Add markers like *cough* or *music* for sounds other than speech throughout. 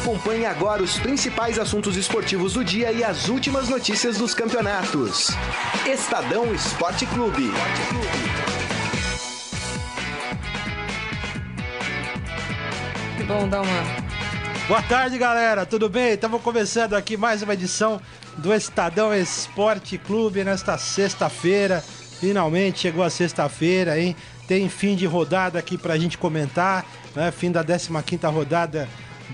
Acompanhe agora os principais assuntos esportivos do dia e as últimas notícias dos campeonatos. Estadão Esporte Clube. Que bom dar uma. Boa tarde, galera. Tudo bem? Estamos começando aqui mais uma edição do Estadão Esporte Clube nesta sexta-feira. Finalmente chegou a sexta-feira, hein? Tem fim de rodada aqui pra gente comentar, né? Fim da 15 rodada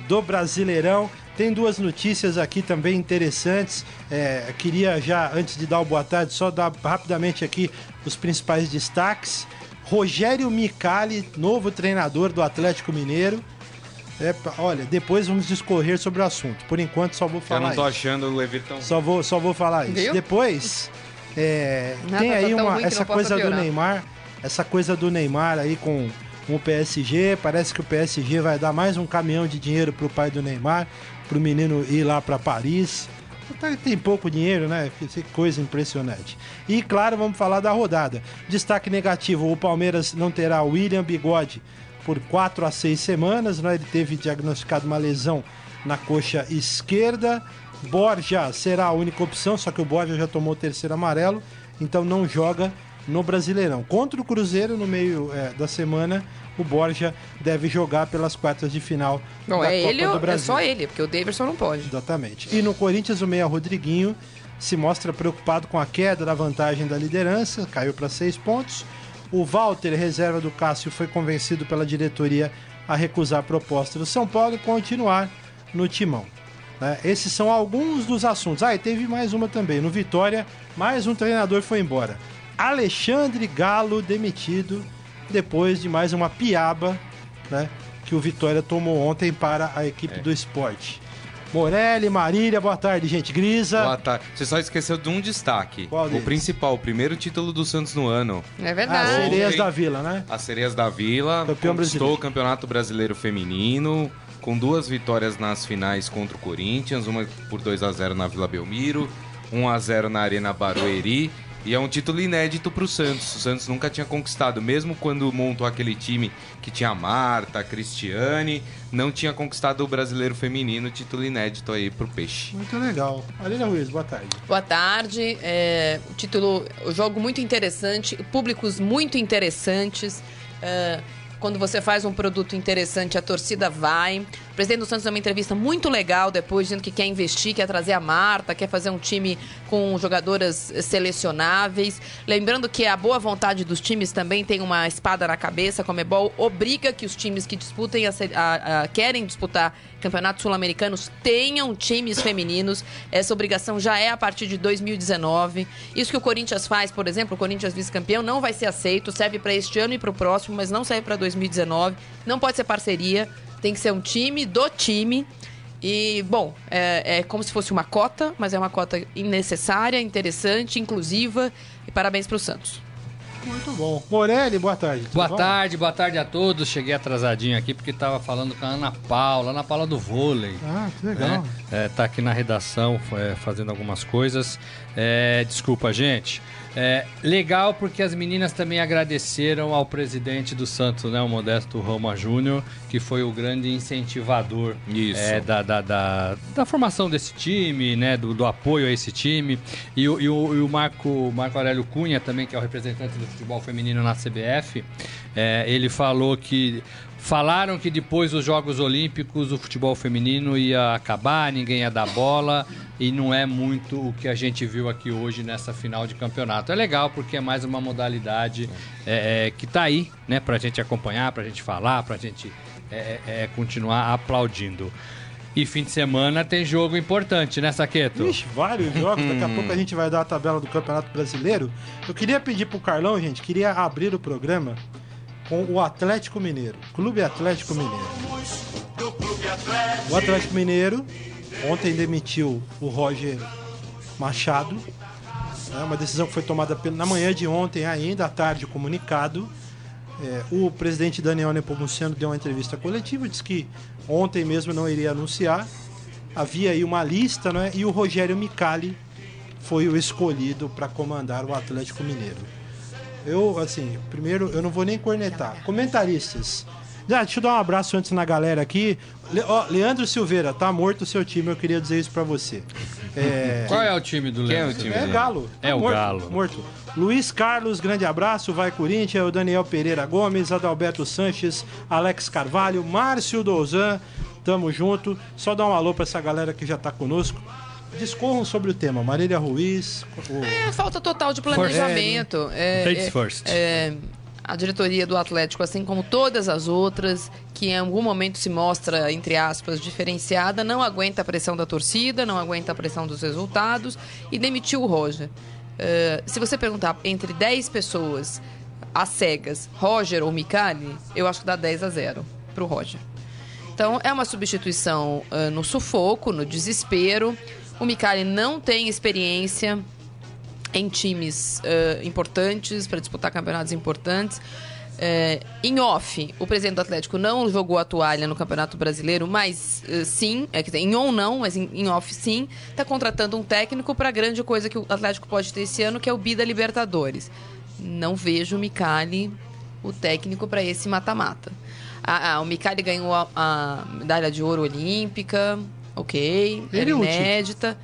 do Brasileirão. Tem duas notícias aqui também interessantes. É, queria já, antes de dar o boa tarde, só dar rapidamente aqui os principais destaques. Rogério Micali, novo treinador do Atlético Mineiro. É, olha, depois vamos discorrer sobre o assunto. Por enquanto, só vou falar. Eu não tô isso. achando o Leverton. Só vou, só vou falar isso. Viu? Depois, é, Nada tem tá aí tão uma, essa coisa do. Neymar, essa coisa do Neymar aí com, com o PSG. Parece que o PSG vai dar mais um caminhão de dinheiro pro pai do Neymar, pro menino ir lá para Paris. Tá- Tem pouco dinheiro, né? Que coisa impressionante. E claro, vamos falar da rodada. Destaque negativo: o Palmeiras não terá o William Bigode por 4 a 6 semanas. Né? Ele teve diagnosticado uma lesão na coxa esquerda. Borja será a única opção, só que o Borja já tomou o terceiro amarelo, então não joga no Brasileirão. Contra o Cruzeiro, no meio é, da semana, o Borja deve jogar pelas quartas de final Não, da é Copa ele do é Brasil. só ele, porque o Davidson não pode. Exatamente. E no Corinthians, o meia Rodriguinho se mostra preocupado com a queda da vantagem da liderança, caiu para seis pontos. O Walter, reserva do Cássio, foi convencido pela diretoria a recusar a proposta do São Paulo e continuar no timão. né? Esses são alguns dos assuntos. Ah, e teve mais uma também. No Vitória, mais um treinador foi embora. Alexandre Galo demitido depois de mais uma piaba né, que o Vitória tomou ontem para a equipe do esporte. Morelli, Marília, boa tarde, gente. Grisa. Boa tarde. Você só esqueceu de um destaque. Qual o deles? principal, o primeiro título do Santos no ano. É verdade. Sereias Ontem. da Vila, né? As Sereias da Vila Campeão brasileiro. o Campeonato Brasileiro Feminino, com duas vitórias nas finais contra o Corinthians, uma por 2 a 0 na Vila Belmiro, 1 a 0 na Arena Barueri. E é um título inédito para o Santos. O Santos nunca tinha conquistado, mesmo quando montou aquele time que tinha a Marta, a Cristiane, não tinha conquistado o Brasileiro Feminino, título inédito aí pro Peixe. Muito legal. Marília Ruiz, boa tarde. Boa tarde. É, o título, o jogo muito interessante, públicos muito interessantes. É, quando você faz um produto interessante, a torcida vai. Presidente do Santos deu uma entrevista muito legal depois, dizendo que quer investir, quer trazer a Marta, quer fazer um time com jogadoras selecionáveis. Lembrando que a boa vontade dos times também tem uma espada na cabeça. A Comebol obriga que os times que disputem, a a- a- querem disputar campeonatos sul-americanos tenham times femininos. Essa obrigação já é a partir de 2019. Isso que o Corinthians faz, por exemplo, o Corinthians vice-campeão não vai ser aceito, serve para este ano e para o próximo, mas não serve para 2019. Não pode ser parceria, tem que ser um time do time. E, bom, é, é como se fosse uma cota, mas é uma cota necessária, interessante, inclusiva. E parabéns para o Santos. Muito bom. Morelli, boa tarde. Boa bom? tarde, boa tarde a todos. Cheguei atrasadinho aqui porque tava falando com a Ana Paula, Ana Paula do vôlei. Ah, que legal. né? É, tá aqui na redação é, fazendo algumas coisas. É, desculpa, gente. É, legal porque as meninas também agradeceram ao presidente do Santos, né, o Modesto Roma Júnior, que foi o grande incentivador é, da, da, da, da formação desse time, né, do, do apoio a esse time. E, o- e o, e o Marco, Marco Aurélio Cunha também, que é o representante do futebol feminino na CBF, é, ele falou que falaram que depois dos Jogos Olímpicos o futebol feminino ia acabar, ninguém ia dar bola e não é muito o que a gente viu aqui hoje nessa final de campeonato. É legal porque é mais uma modalidade é, é, que tá aí, né, pra gente acompanhar, pra gente falar, pra gente é, é, é, continuar aplaudindo. E fim de semana tem jogo importante, né, Saqueto? Ixi, vários jogos. Daqui a pouco a gente vai dar a tabela do Campeonato Brasileiro. Eu queria pedir pro Carlão, gente, queria abrir o programa com o Atlético Mineiro. Clube Atlético Mineiro. O Atlético Mineiro ontem demitiu o Roger Machado. É uma decisão que foi tomada na manhã de ontem ainda, à tarde, o comunicado. É, o presidente Daniel Nepomuceno deu uma entrevista coletiva, disse que ontem mesmo não iria anunciar. Havia aí uma lista, né? E o Rogério Micali foi o escolhido para comandar o Atlético Mineiro. Eu, assim, primeiro, eu não vou nem cornetar. Comentaristas. Ah, deixa eu dar um abraço antes na galera aqui. Le, ó, Leandro Silveira, tá morto o seu time, eu queria dizer isso pra você. É, Qual é o time do Quem é o Leandro? time é dele? Galo. É o morto, Galo. Morto. Luiz Carlos, grande abraço. Vai Corinthians. O Daniel Pereira Gomes, Adalberto Sanches, Alex Carvalho, Márcio Dozan. Tamo junto. Só dar um alô pra essa galera que já tá conosco. Discorram sobre o tema. Marília Ruiz. o- É falta total de planejamento. É, Ladies é- first. é, a diretoria do Atlético, assim como todas as outras, que em algum momento se mostra, entre aspas, diferenciada, não aguenta a pressão da torcida, não aguenta a pressão dos resultados e demitiu o Roger. É, se você perguntar entre 10 pessoas, às cegas, Roger ou Micali, eu acho que dá 10 a 0 pro Roger. Então, é uma substituição ah, no sufoco, no desespero. O Micali não tem experiência em times ah, importantes, para disputar campeonatos importantes. Eh, em off, o presidente do Atlético não jogou a toalha no Campeonato Brasileiro, mas eh, sim, é, dizer, em on não, mas em, em off sim, está contratando um técnico para a grande coisa que o Atlético pode ter esse ano, que é o Bida Libertadores. Não vejo o Micali, o técnico, para esse mata-mata. Ah, ah, o Micali ganhou a, a medalha de ouro olímpica, ok, Ele era é útil. inédita.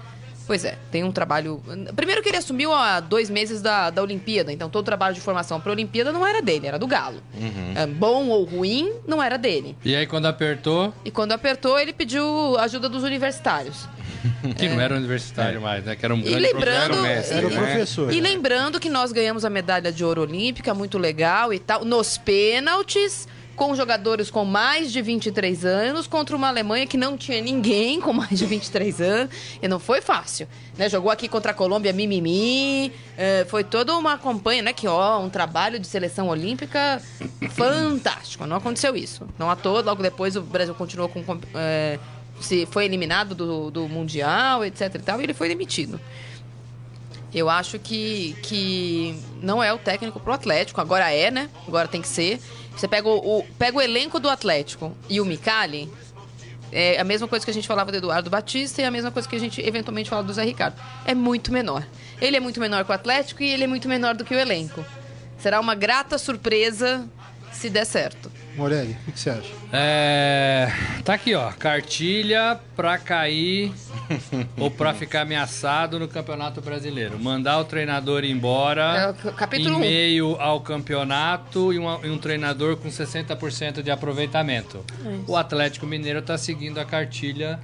Pois é, tem um trabalho. Primeiro que ele assumiu há dois meses da, da Olimpíada, então todo o trabalho de formação para a Olimpíada não era dele, era do Galo. É, bom ou ruim, não era dele. E aí quando apertou, E quando apertou, ele pediu ajuda dos universitários. *laughs* que não era universitário mais, né? Que era um E grande lembrando, Era o mestre, Era o né? professor. e lembrando que nós ganhamos a medalha de ouro olímpica, muito legal e tal, nos pênaltis, com jogadores com mais de 23 anos, contra uma Alemanha que não tinha ninguém com mais de 23 anos. E não foi fácil. Né? Jogou aqui contra a Colômbia mimimi. eh, foi toda uma campanha, né? Que, ó, um trabalho de seleção olímpica fantástico. Não aconteceu isso. Não à toa, logo depois o Brasil continuou com. eh, se foi eliminado do, do Mundial, etc e tal, e ele foi demitido. Eu acho que, que não é o técnico pro Atlético. Agora é, né? Agora tem que ser. Você pega o, o- pega o elenco do Atlético e o Micali, é a mesma coisa que a gente falava do Eduardo Batista e a mesma coisa que a gente eventualmente fala do Zé Ricardo. É muito menor. Ele é muito menor que o Atlético e ele é muito menor do que o elenco. Será uma grata surpresa se der certo. Morelli, o que você acha? É, tá aqui, ó. Cartilha pra cair ou pra ficar ameaçado no Campeonato Brasileiro. Mandar o treinador embora É capítulo em um. meio ao campeonato e, uma- e um treinador com 60% de aproveitamento. O Atlético Mineiro tá seguindo a cartilha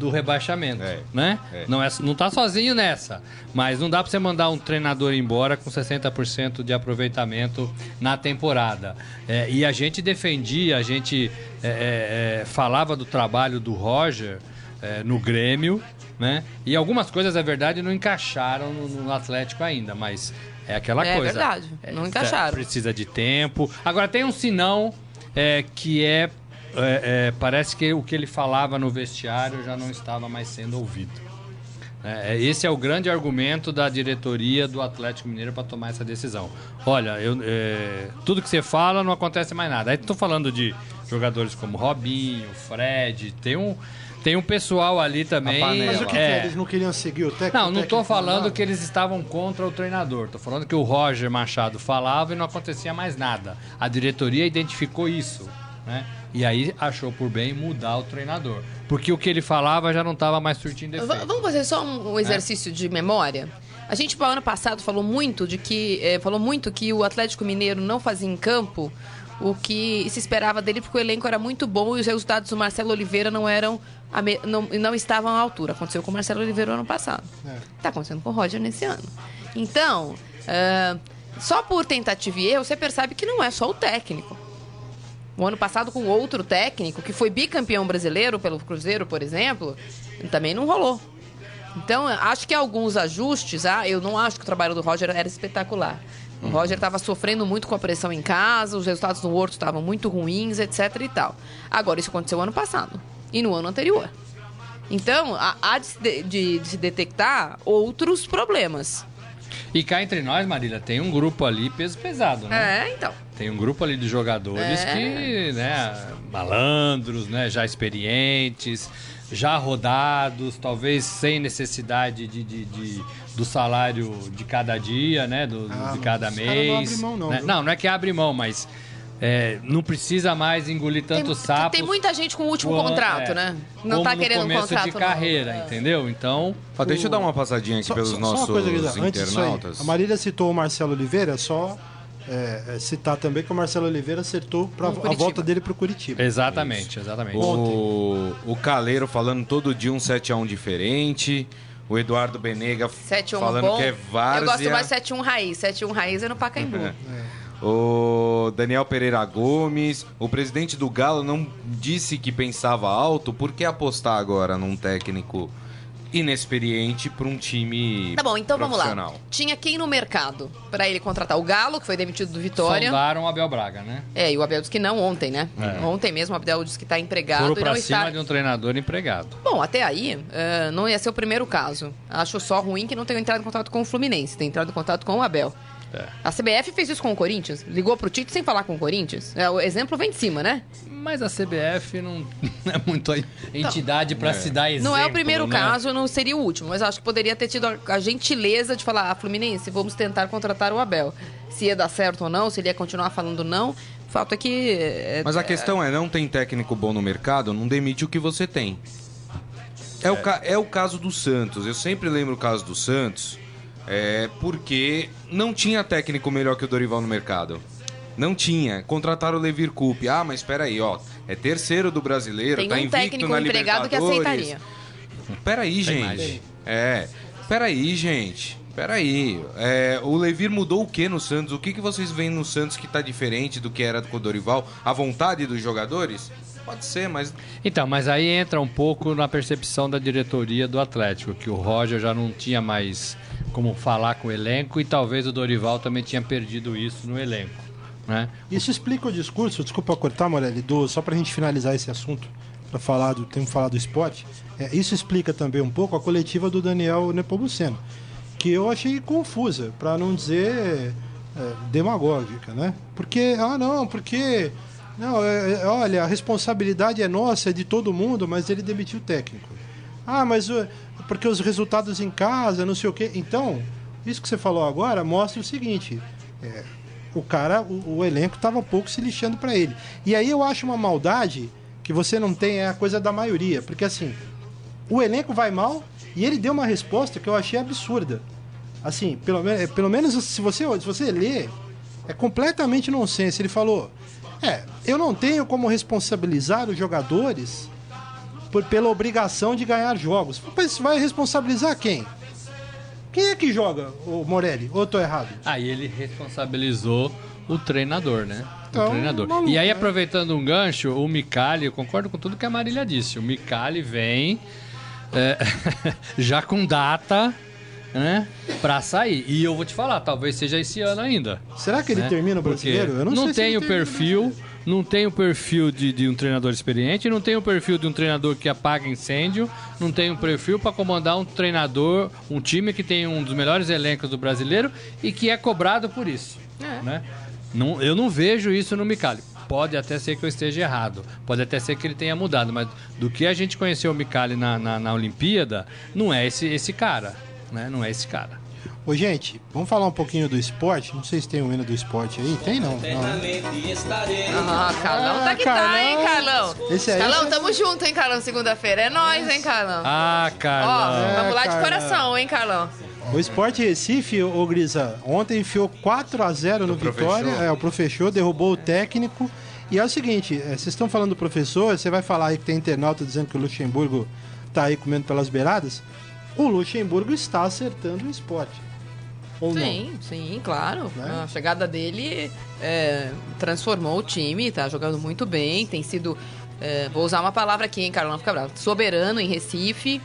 do rebaixamento, É, né? é. Não, é, não tá sozinho nessa, mas não dá pra você mandar um treinador embora com 60% de aproveitamento na temporada. É, e a gente defendia, a gente é, é, é, falava do trabalho do Roger é, no Grêmio, né? E algumas coisas, é verdade, não encaixaram no, no Atlético ainda, mas é aquela É coisa. verdade, não É, encaixaram. Precisa de tempo. Agora tem um sinão é, que é, é, é, Parece que o que ele falava no vestiário já não estava mais sendo ouvido. É, é, esse é o grande argumento da diretoria do Atlético Mineiro para tomar essa decisão. Olha, eu, é, tudo que você fala não acontece mais nada. Aí estou falando de jogadores como Robinho, Fred, tem um, tem um pessoal ali também. Mas o que, que é, é? Eles não queriam seguir o técnico? não, não tô técnico falando mandava? que eles estavam contra o treinador. Tô falando que o Roger Machado falava e não acontecia mais nada. A diretoria identificou isso, né? E aí achou por bem mudar o treinador. Porque o que ele falava já não estava mais surtindo V- efeito. Vamos fazer só um, um exercício de memória? A gente, no ano passado, falou muito de que. eh, falou muito que o Atlético Mineiro não fazia em campo o que se esperava dele, porque o elenco era muito bom e os resultados do Marcelo Oliveira não eram. não, não estavam à altura. Aconteceu com o Marcelo Oliveira no ano passado. Está acontecendo com o Roger nesse ano. Então, ah, só por tentativa e erro, você percebe que não é só o técnico. O ano passado, com outro técnico, que foi bicampeão brasileiro pelo Cruzeiro, por exemplo, também não rolou. Então, acho que alguns ajustes, ah, eu não acho que o trabalho do Roger era espetacular. O Roger estava sofrendo muito com a pressão em casa, os resultados no Horto estavam muito ruins, etc e tal. Agora, isso aconteceu ano passado e no ano anterior. Então, há, de- de- de se detectar outros problemas. E cá entre nós, Marília, tem um grupo ali peso pesado, né? É, então. Tem um grupo ali de jogadores É. que, né, malandros, né, já experientes, já rodados, talvez sem necessidade de, de- de- do salário de cada dia, né, do, Ah, de cada caras não mês. abrem mão, não, né? não, não é que abre mão, mas é, não precisa mais engolir tanto tem, sapo. tem muita gente com o último Quando- contrato, é, né? Não como tá querendo um começo contrato de carreira, É. entendeu? Então, Ó, deixa eu dar uma passadinha aqui Só, pelos só- só nossos uma coisa, Guilherme, disso aí, internautas. a Marília citou o Marcelo Oliveira, só é, é, citar também que o Marcelo Oliveira acertou pra, a volta dele pro Curitiba. exatamente, exatamente. O, o Caleiro falando todo dia um 7x1 diferente. O Eduardo Benega 7-1 falando bom. que é várzea. Eu gosto mais 7-1 raiz. 7-1 raiz é no Pacaembu. *laughs* O Daniel Pereira Gomes, o presidente do Galo não disse que pensava alto, por que apostar agora num técnico inexperiente para um time Tá bom, então vamos lá. profissional? Tinha quem no mercado pra ele contratar? O Galo, que foi demitido do Vitória. Sondaram o Abel Braga, né? É, e o Abel disse que não ontem, né? Ontem mesmo o Abel disse que tá empregado Foram e não cima está. de um treinador empregado. Bom, até aí, eh, não ia ser o primeiro caso. Acho só ruim que não tenha entrado em contato com o Fluminense, tem entrado em contato com o Abel. É. A CBF fez isso com o Corinthians, ligou pro Tite sem falar com o Corinthians. É, o exemplo vem de cima, né? Mas a CBF não *laughs* é muito a entidade pra se dar exemplo. não é o primeiro né? caso, não seria o último, mas acho que poderia ter tido a, a gentileza de falar, ah, Fluminense, vamos tentar contratar o Abel. Se ia dar certo ou não, se ele ia continuar falando não. O fato é que. eh, Mas a questão é, não tem técnico bom no mercado, não demite o que você tem. É, O, ca- é o caso do Santos. Eu sempre lembro o caso do Santos, é, porque não tinha técnico melhor que o Dorival no mercado. Não tinha. Contrataram o Levir Coupe. Ah, mas espera aí, ó. É terceiro do brasileiro, tem tá um invicto técnico na empregado que aceitaria. Peraí, gente. É. Peraí, gente. Peraí. É, o Levir mudou o que no Santos? O que, que vocês veem no Santos que tá diferente do que era com o Dorival? A vontade dos jogadores? Pode ser, mas. Então, mas aí entra um pouco na percepção da diretoria do Atlético, que o Roger já não tinha mais como falar com o elenco e talvez o Dorival também tinha perdido isso no elenco, né? Isso explica o discurso, desculpa cortar, Morelli, do, só pra gente finalizar esse assunto, para falar do, temos falado do esporte, é, isso explica também um pouco a coletiva do Daniel Nepomuceno, que eu achei confusa, para não dizer é, demagógica, né? Porque, ah não, porque, não, é, é, olha, a responsabilidade é nossa, é de todo mundo, mas ele demitiu o técnico. Ah, mas porque os resultados em casa, não sei o quê. Então, isso que você falou agora mostra o seguinte: é, o cara, o, o elenco estava pouco se lixando para ele. E aí eu acho uma maldade que você não tem é a coisa da maioria, porque assim, o elenco vai mal e ele deu uma resposta que eu achei absurda. Assim, pelo, pelo menos se você, se você ler, é completamente nonsense. Ele falou: É, eu não tenho como responsabilizar os jogadores por, pela obrigação de ganhar jogos. Mas vai responsabilizar quem? Quem é que joga, o Morelli? Ou eu tô errado? Aí ele responsabilizou o treinador, né? Então, o treinador. maluco, e aí, né? aproveitando um gancho, o Micali, eu concordo com tudo que a Marília disse. O Micali vem é, *laughs* já com data, né? Pra sair. E eu vou te falar, talvez seja esse ano ainda. Será que ele né? termina o Porque brasileiro? Eu não, sei se tem ele o perfil, não tem o perfil de, de um treinador experiente, não tem o perfil de um treinador que apaga incêndio, não tem um perfil para comandar um treinador, um time que tem um dos melhores elencos do brasileiro e que é cobrado por isso. É. Né? Não, eu não vejo isso no Micali. Pode até ser que eu esteja errado, pode até ser que ele tenha mudado, mas do que a gente conheceu o Micali na, na, na Olimpíada, não é esse, esse cara. Né? Não é esse cara. Ô, gente, vamos falar um pouquinho do esporte? Não sei se tem um hino do esporte aí. Tem não? não. Ah, Carlão tá que tá, Carlão. hein, Carlão? Esse aí- Carlão, tamo junto, hein, Carlão? Segunda-feira é nóis, hein, Carlão? Ah, Ó, Carlão. vamos lá de Carlão. coração, hein, Carlão? O Esporte Recife, ô Grisa, ontem enfiou 4 a 0 no Vitória. professor. É, o professor derrubou o técnico. E é o seguinte, é, vocês estão falando do professor, você vai falar aí que tem internauta dizendo que o Luxemburgo tá aí comendo pelas beiradas. O Luxemburgo está acertando o esporte. Ou não? Sim, sim, claro. Né? A chegada dele é, transformou o time, tá jogando muito bem, tem sido. é, vou usar uma palavra aqui, hein, Carlão, não fica bravo. Soberano em Recife.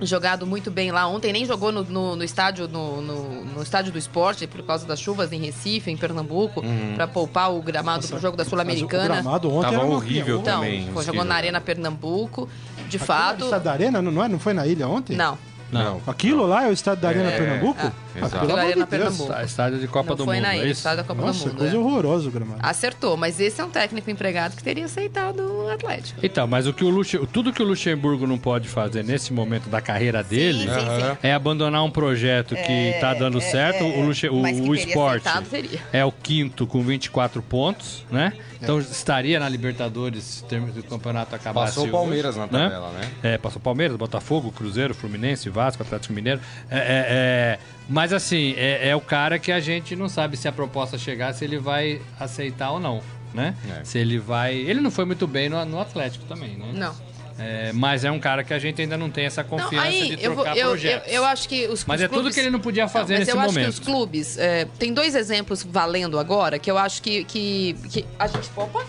Jogado muito bem lá. Ontem nem jogou no, no- no estádio no, no- no estádio do esporte por causa das chuvas em Recife, em Pernambuco, pra poupar o gramado pro jogo da Mas o Sul-Americana. gramado ontem Tava horrível Então, também, jogou na Arena Pernambuco. De Aquilo é o fato. Estado da Arena, não, é? não foi na ilha ontem? Não. Não. Aquilo lá é o estado da Arena Pernambuco? É. Exato. Aquilo ali amor é na Deus. Pernambuco. Tá, Estádio de Copa não do foi Mundo, na é ilha, estádio da Copa Nossa, do Mundo. coisa é. horrorosa o gramado. Acertou, mas esse é um técnico empregado que teria aceitado o Atlético. Então, mas o que o tudo que o Luxemburgo não pode fazer nesse momento da carreira dele sim, sim. é abandonar um projeto que tá dando certo. o Luxe- o, o teria esporte aceitado, é o quinto com 24 pontos, né? Então estaria na Libertadores se termo do campeonato acabasse Passou o Palmeiras na né? tabela, né? É, passou Palmeiras, Botafogo, Cruzeiro, Fluminense, Vasco, Atlético Mineiro. É, é, é, mas assim, é, é o cara que a gente não sabe se a proposta chegar, se ele vai aceitar ou não, né? É. Se ele vai. Ele não foi muito bem no, no Atlético também, né? Não. É, mas é um cara que a gente ainda não tem essa Não, confiança aí de eu, vou, trocar eu, eu, projetos. eu acho que os Mas os é tudo clubes- que ele não podia fazer Não, mas nesse eu momento. acho que os clubes. é, tem dois exemplos valendo agora que eu acho que, que, que a gente. Opa!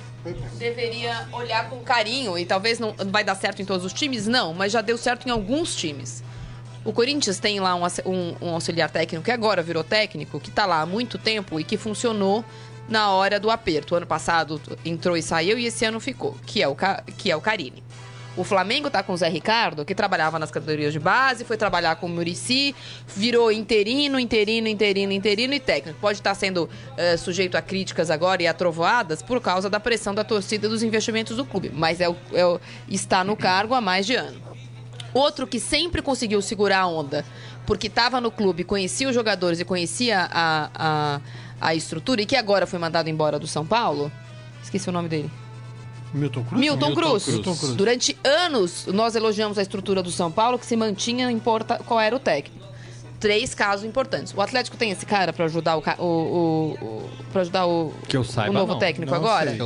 Deveria olhar com carinho e talvez não vai dar certo em todos os times, não, mas já deu certo em alguns times. O Corinthians tem lá um, um- um auxiliar técnico que agora virou técnico, que tá lá há muito tempo e que funcionou na hora do aperto. O ano passado entrou e saiu e esse ano ficou, que é o, que é o Carini. O Flamengo tá com o Zé Ricardo, que trabalhava nas categorias de base, foi trabalhar com o Murici, virou interino, interino, interino, interino e técnico. Pode estar sendo eh, sujeito a críticas agora e a trovoadas por causa da pressão da torcida dos investimentos do clube, mas é o- é o- está no cargo há mais de ano. Outro que sempre conseguiu segurar a onda, porque estava no clube, conhecia os jogadores e conhecia a, a, a estrutura, e que agora foi mandado embora do São Paulo. Esqueci o nome dele. Milton Cruz? Milton, Cruz. Milton Cruz. Durante anos, nós elogiamos a estrutura do São Paulo, que se mantinha, não importa qual era o técnico. Três casos importantes. O Atlético tem esse cara para ajudar o, o, o, o para ajudar o, Que eu saiba, o novo não. técnico Não agora, sei. Que eu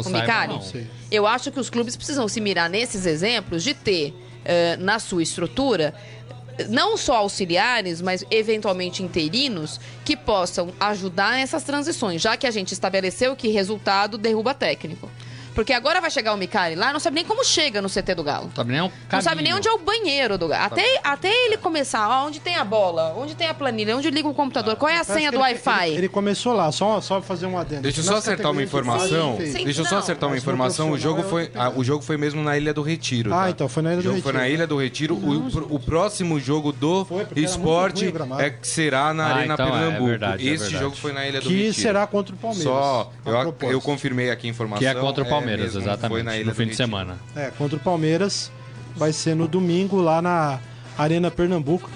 o. Sei. Eu acho que os clubes precisam se mirar nesses exemplos de ter eh, na sua estrutura não só auxiliares, mas eventualmente interinos que possam ajudar nessas transições, já que a gente estabeleceu que resultado derruba técnico. Porque agora vai chegar o Micali lá, não sabe nem como chega no CT do Galo. Sabe nem o Não sabe nem onde é o banheiro do Galo. Até, até ele começar, ó, onde tem a bola, onde tem a planilha, onde liga o computador, qual é a senha que do Wi-Fi. Ele, ele começou lá, só, só fazer um adendo. Deixa eu só acertar uma informação. Sim, sim. Deixa eu só acertar uma informação. O jogo foi, é outra ah, o jogo foi mesmo na Ilha do Retiro. Ah, tá? então foi na Ilha o do jogo foi na Retiro. Ilha do Retiro. O, o próximo jogo do Foi, esporte é que será na Ah, Arena então é, é Pernambuco. verdade, é Este verdade. jogo foi na Ilha do Que Retiro. será contra o Palmeiras. Só, a eu, eu confirmei aqui a informação. Que é contra o Palmeiras, mesmo, exatamente. Foi na Ilha no fim de semana. É, contra o Palmeiras. Vai ser no domingo lá na Arena Pernambuco.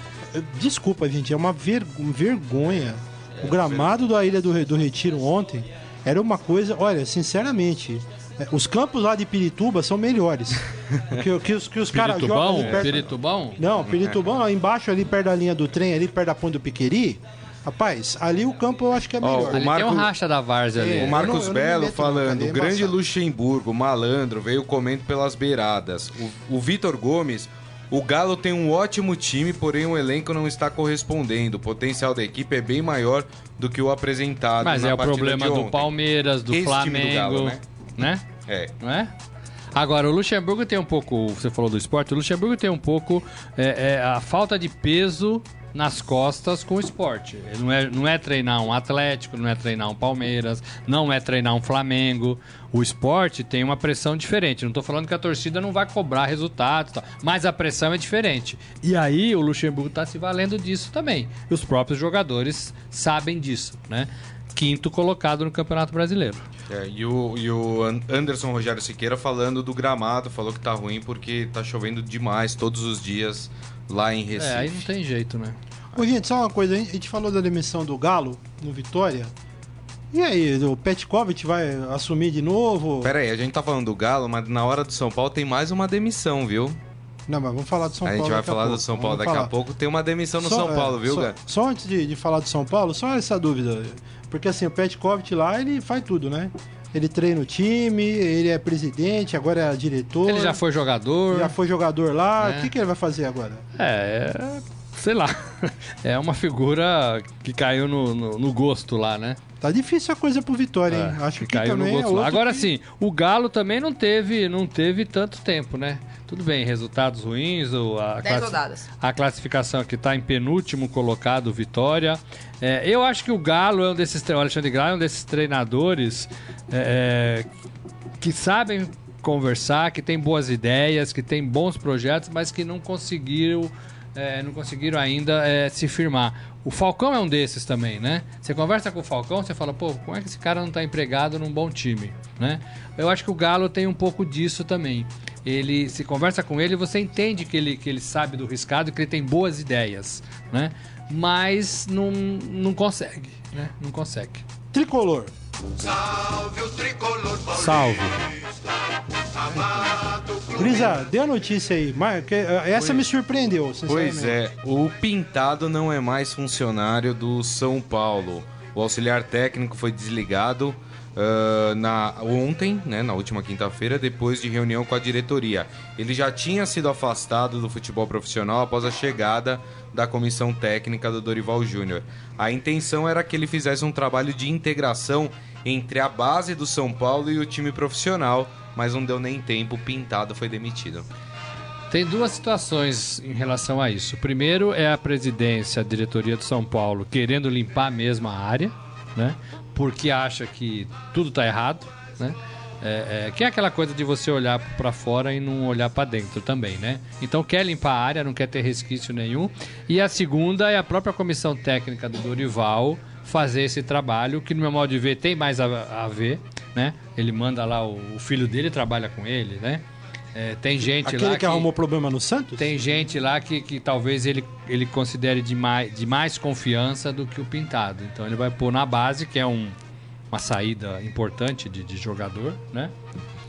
Desculpa, gente, é uma ver- vergonha. O gramado da Ilha do, do Retiro ontem era uma coisa. Olha, sinceramente, eh, os campos lá de Pirituba são melhores. *laughs* que, que os, que os caras jogam perto. Piritubão? Não, Piritubão, embaixo ali perto da linha do trem, ali perto da ponte do Piqueri. Rapaz, ali o campo eu acho que é melhor. o Ali tem Marco- um racha da Várzea ali. É, O eu Marcos não- não Belo não, falando, é grande embaçado. Luxemburgo, malandro, veio comendo pelas beiradas. O, o Vitor Gomes, o Galo tem um ótimo time, porém o elenco não está correspondendo. O potencial da equipe é bem maior do que o apresentado Mas na é o problema do. Palmeiras, do Esse time do Flamengo, Galo, né? né? É. Não é? Agora, o Luxemburgo tem um pouco, você falou do esporte, o Luxemburgo tem um pouco é, é, a falta de peso nas costas com o esporte. Não é, não é treinar um Atlético, não é treinar um Palmeiras, não é treinar um Flamengo. O esporte tem uma pressão diferente. Não estou falando que a torcida não vai cobrar resultados, mas a pressão é diferente. E aí o Luxemburgo está se valendo disso também. E os próprios jogadores sabem disso, né? Quinto colocado no Campeonato Brasileiro. É, e, o, e o An- Anderson Rogério Siqueira falando do gramado, falou que tá ruim porque tá chovendo demais todos os dias lá em Recife. É, aí não tem jeito, né? Ô, gente, só uma coisa, hein? a gente falou da demissão do Galo no Vitória. E aí, o Petkovic vai assumir de novo? Pera aí, a gente tá falando do Galo, mas na hora do São Paulo tem mais uma demissão, viu? Não, mas vamos falar do São a Paulo. gente vai daqui a falar do. São Paulo Vamos daqui falar. a pouco. Tem uma demissão no Só- São Paulo, é, viu, só, Gá? Só antes de, de falar do São Paulo, só essa dúvida. Porque assim, o Petkovic lá, ele faz tudo, né? Ele treina o time, ele é presidente, agora é diretor. Ele já foi jogador. já foi jogador lá. É. O que, que ele vai fazer agora? É, é, sei lá. *laughs* É uma figura que caiu no, no, no gosto lá, né? Tá difícil a coisa pro Vitória, hein? É, Acho que, caiu no é gosto lá. outro Agora que- sim, o Galo também não teve, não teve tanto tempo, né? Tudo bem, resultados ruins, a, classi- a classificação aqui está em penúltimo colocado, Vitória. É, eu acho que o Galo é um desses, o Alexandre Galo é um desses treinadores é, que sabem conversar, que tem boas ideias, que tem bons projetos, mas que não conseguiram é, não conseguiram ainda é, se firmar. O Falcão é um desses também, né? Você conversa com o Falcão, você fala, pô, como é que esse cara não está empregado num bom time, né? Eu acho que o Galo tem um pouco disso também. Ele se conversa com ele, você entende que ele, que ele sabe do riscado, que ele tem boas ideias, né? Mas não, não consegue, né? Não consegue. Tricolor. Salve o tricolor Salve. Grisa, dê a notícia aí. Mas, que, eh, essa me surpreendeu. Pois é, o Pintado não é mais funcionário do São Paulo. O auxiliar técnico foi desligado ah, na, ontem, né, na última quinta-feira, depois de reunião com a diretoria. Ele já tinha sido afastado do futebol profissional após a chegada da comissão técnica do Dorival Júnior. A intenção era que ele fizesse um trabalho de integração entre a base do São Paulo e o time profissional, mas não deu nem tempo, Pintado foi demitido. Tem duas situações em relação a isso. Primeiro é a presidência, a diretoria do São Paulo querendo limpar mesmo a área, né? Porque acha que tudo está errado, né? É, é, que é aquela coisa de você olhar para fora e não olhar para dentro também, né? Então quer limpar a área, não quer ter resquício nenhum. E a segunda é a própria comissão técnica do Dorival fazer esse trabalho, que no meu modo de ver tem mais a, a ver, né? Ele manda lá o, o filho dele trabalha com ele, né? É, tem gente Aquele lá que, arrumou problema no Santos? tem gente lá que, que talvez ele, ele considere de mais, de mais confiança do que o Pintado. Então ele vai pôr na base, que é um, uma saída importante de, de jogador, né?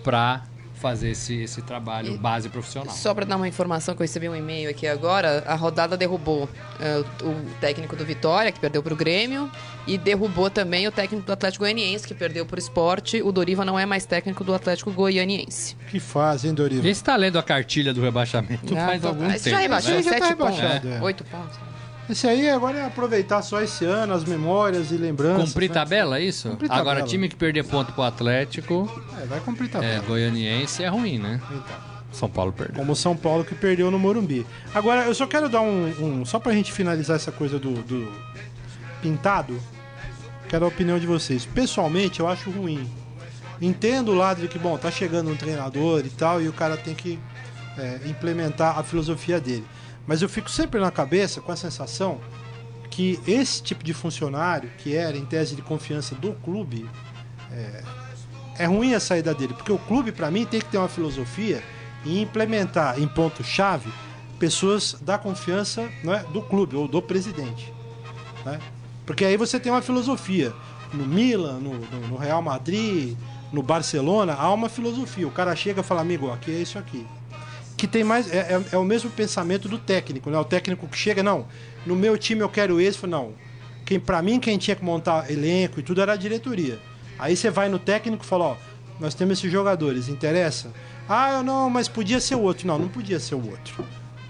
Pra fazer esse, esse trabalho E- base profissional. Só para dar uma informação que eu recebi um e-mail aqui agora, a rodada derrubou eh, o, técnico do Vitória, que perdeu para o Grêmio, e derrubou também o técnico do Atlético Goianiense, que perdeu para o Esporte. O Doriva não é mais técnico do Atlético Goianiense. Que faz, hein, Dorival? Esse tá lendo a cartilha do rebaixamento Ah, faz algum ah, tempo. Já rebaixou, né? Já tá sete pontos. rebaixado, é. Oito pontos. Esse aí agora é aproveitar só esse ano, as memórias e lembranças. Cumprir né? tabela, é isso? Cumprir Agora, tabela. time que perder ponto pro Atlético, É, vai cumprir é, tabela. goianiense, é ruim, né? Então, São Paulo perdeu. como São Paulo que perdeu no Morumbi. Agora, eu só quero dar um. um- só pra gente finalizar essa coisa do, do pintado, quero a opinião de vocês. Pessoalmente, eu acho ruim. Entendo o lado de que, bom, tá chegando um treinador e tal, e o cara tem que é, implementar a filosofia dele. Mas eu fico sempre na cabeça com a sensação que esse tipo de funcionário, que era em tese de confiança do clube, é ruim a saída dele, porque o clube, para mim, tem que ter uma filosofia e implementar em ponto-chave pessoas da confiança não é, do clube ou do presidente. né? Porque aí você tem uma filosofia. No Milan, no, no- no Real Madrid, no Barcelona, há uma filosofia. O cara chega e fala, amigo, aqui é isso aqui. Que tem mais. É, é- é o mesmo pensamento do técnico, né? O técnico que chega, não, no meu time eu quero esse, não. Quem, pra mim, quem tinha que montar elenco e tudo era a diretoria. Aí você vai no técnico e fala, ó, nós temos esses jogadores, interessa? Ah, eu não, mas podia ser o outro. Não, não podia ser o outro.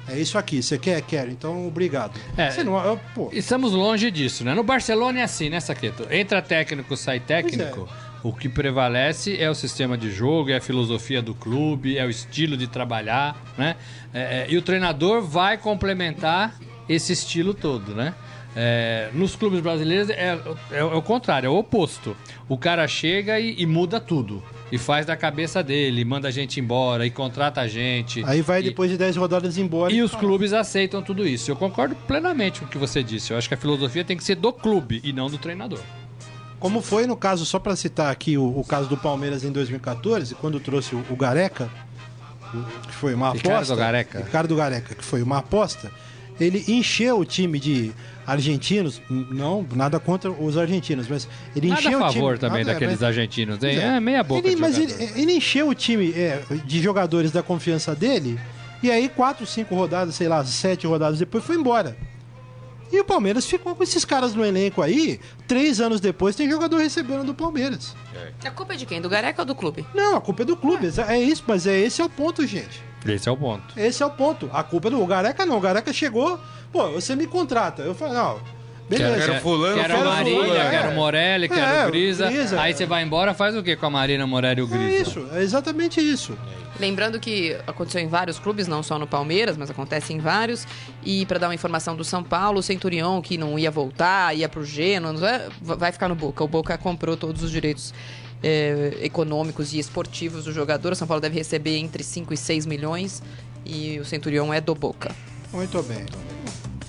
É isso aqui, você quer? Quero, então obrigado. É. Não, eu- Estamos longe disso, né? No Barcelona é assim, né, Saqueto? Entra técnico, sai técnico. O que prevalece é o sistema de jogo, é a filosofia do clube, é o estilo de trabalhar, né? É, é, e o treinador vai complementar esse estilo todo, né? É, nos clubes brasileiros é, é- é o contrário, é o oposto. O cara chega e, e muda tudo. E faz da cabeça dele, manda a gente embora, e contrata a gente. aí vai e- depois de 10 rodadas embora. e os fala, clubes aceitam tudo isso. Eu concordo plenamente com o que você disse. Eu acho que a filosofia tem que ser do clube e não do treinador. Como foi no caso, só pra citar aqui o, o caso do Palmeiras em 2014, quando trouxe o, o Gareca, que foi uma Ricardo aposta. Gareca. Ricardo Gareca, que foi uma aposta. Ele encheu o time de argentinos, não, nada contra os argentinos, mas ele Nada encheu a o time. favor também nada, daqueles mas- argentinos. hein? Pois É, meia boca Ele, mas ele, ele encheu o time é, de jogadores da confiança dele, e aí quatro, cinco rodadas, sei lá, sete rodadas depois foi embora. E o Palmeiras ficou com esses caras no elenco aí. Três anos depois tem jogador recebendo do Palmeiras. A culpa é de quem? Do Gareca ou do clube? Não, a culpa é do clube. É isso, mas é esse é o ponto, gente. Esse é o ponto. Esse é o ponto. A culpa é do o Gareca não. O Gareca chegou, pô, você me contrata. Eu falei, não, beleza. Quero fulano, quero quero a Marília, fulano, é. quero o Morelli, quero É, o Grisa. Grisa, Aí é. você vai embora, faz o quê com a Marina Morelli e o Grisa? É isso, é exatamente isso. Lembrando que aconteceu em vários clubes, não só no Palmeiras, mas acontece em vários. E para dar uma informação do São Paulo, o Centurião, que não ia voltar, ia pro Genoa, não é? vai ficar no Boca. O Boca comprou todos os direitos eh, econômicos e esportivos do jogador. O São Paulo deve receber entre 5 e 6 milhões. E o Centurião é do Boca. Muito bem.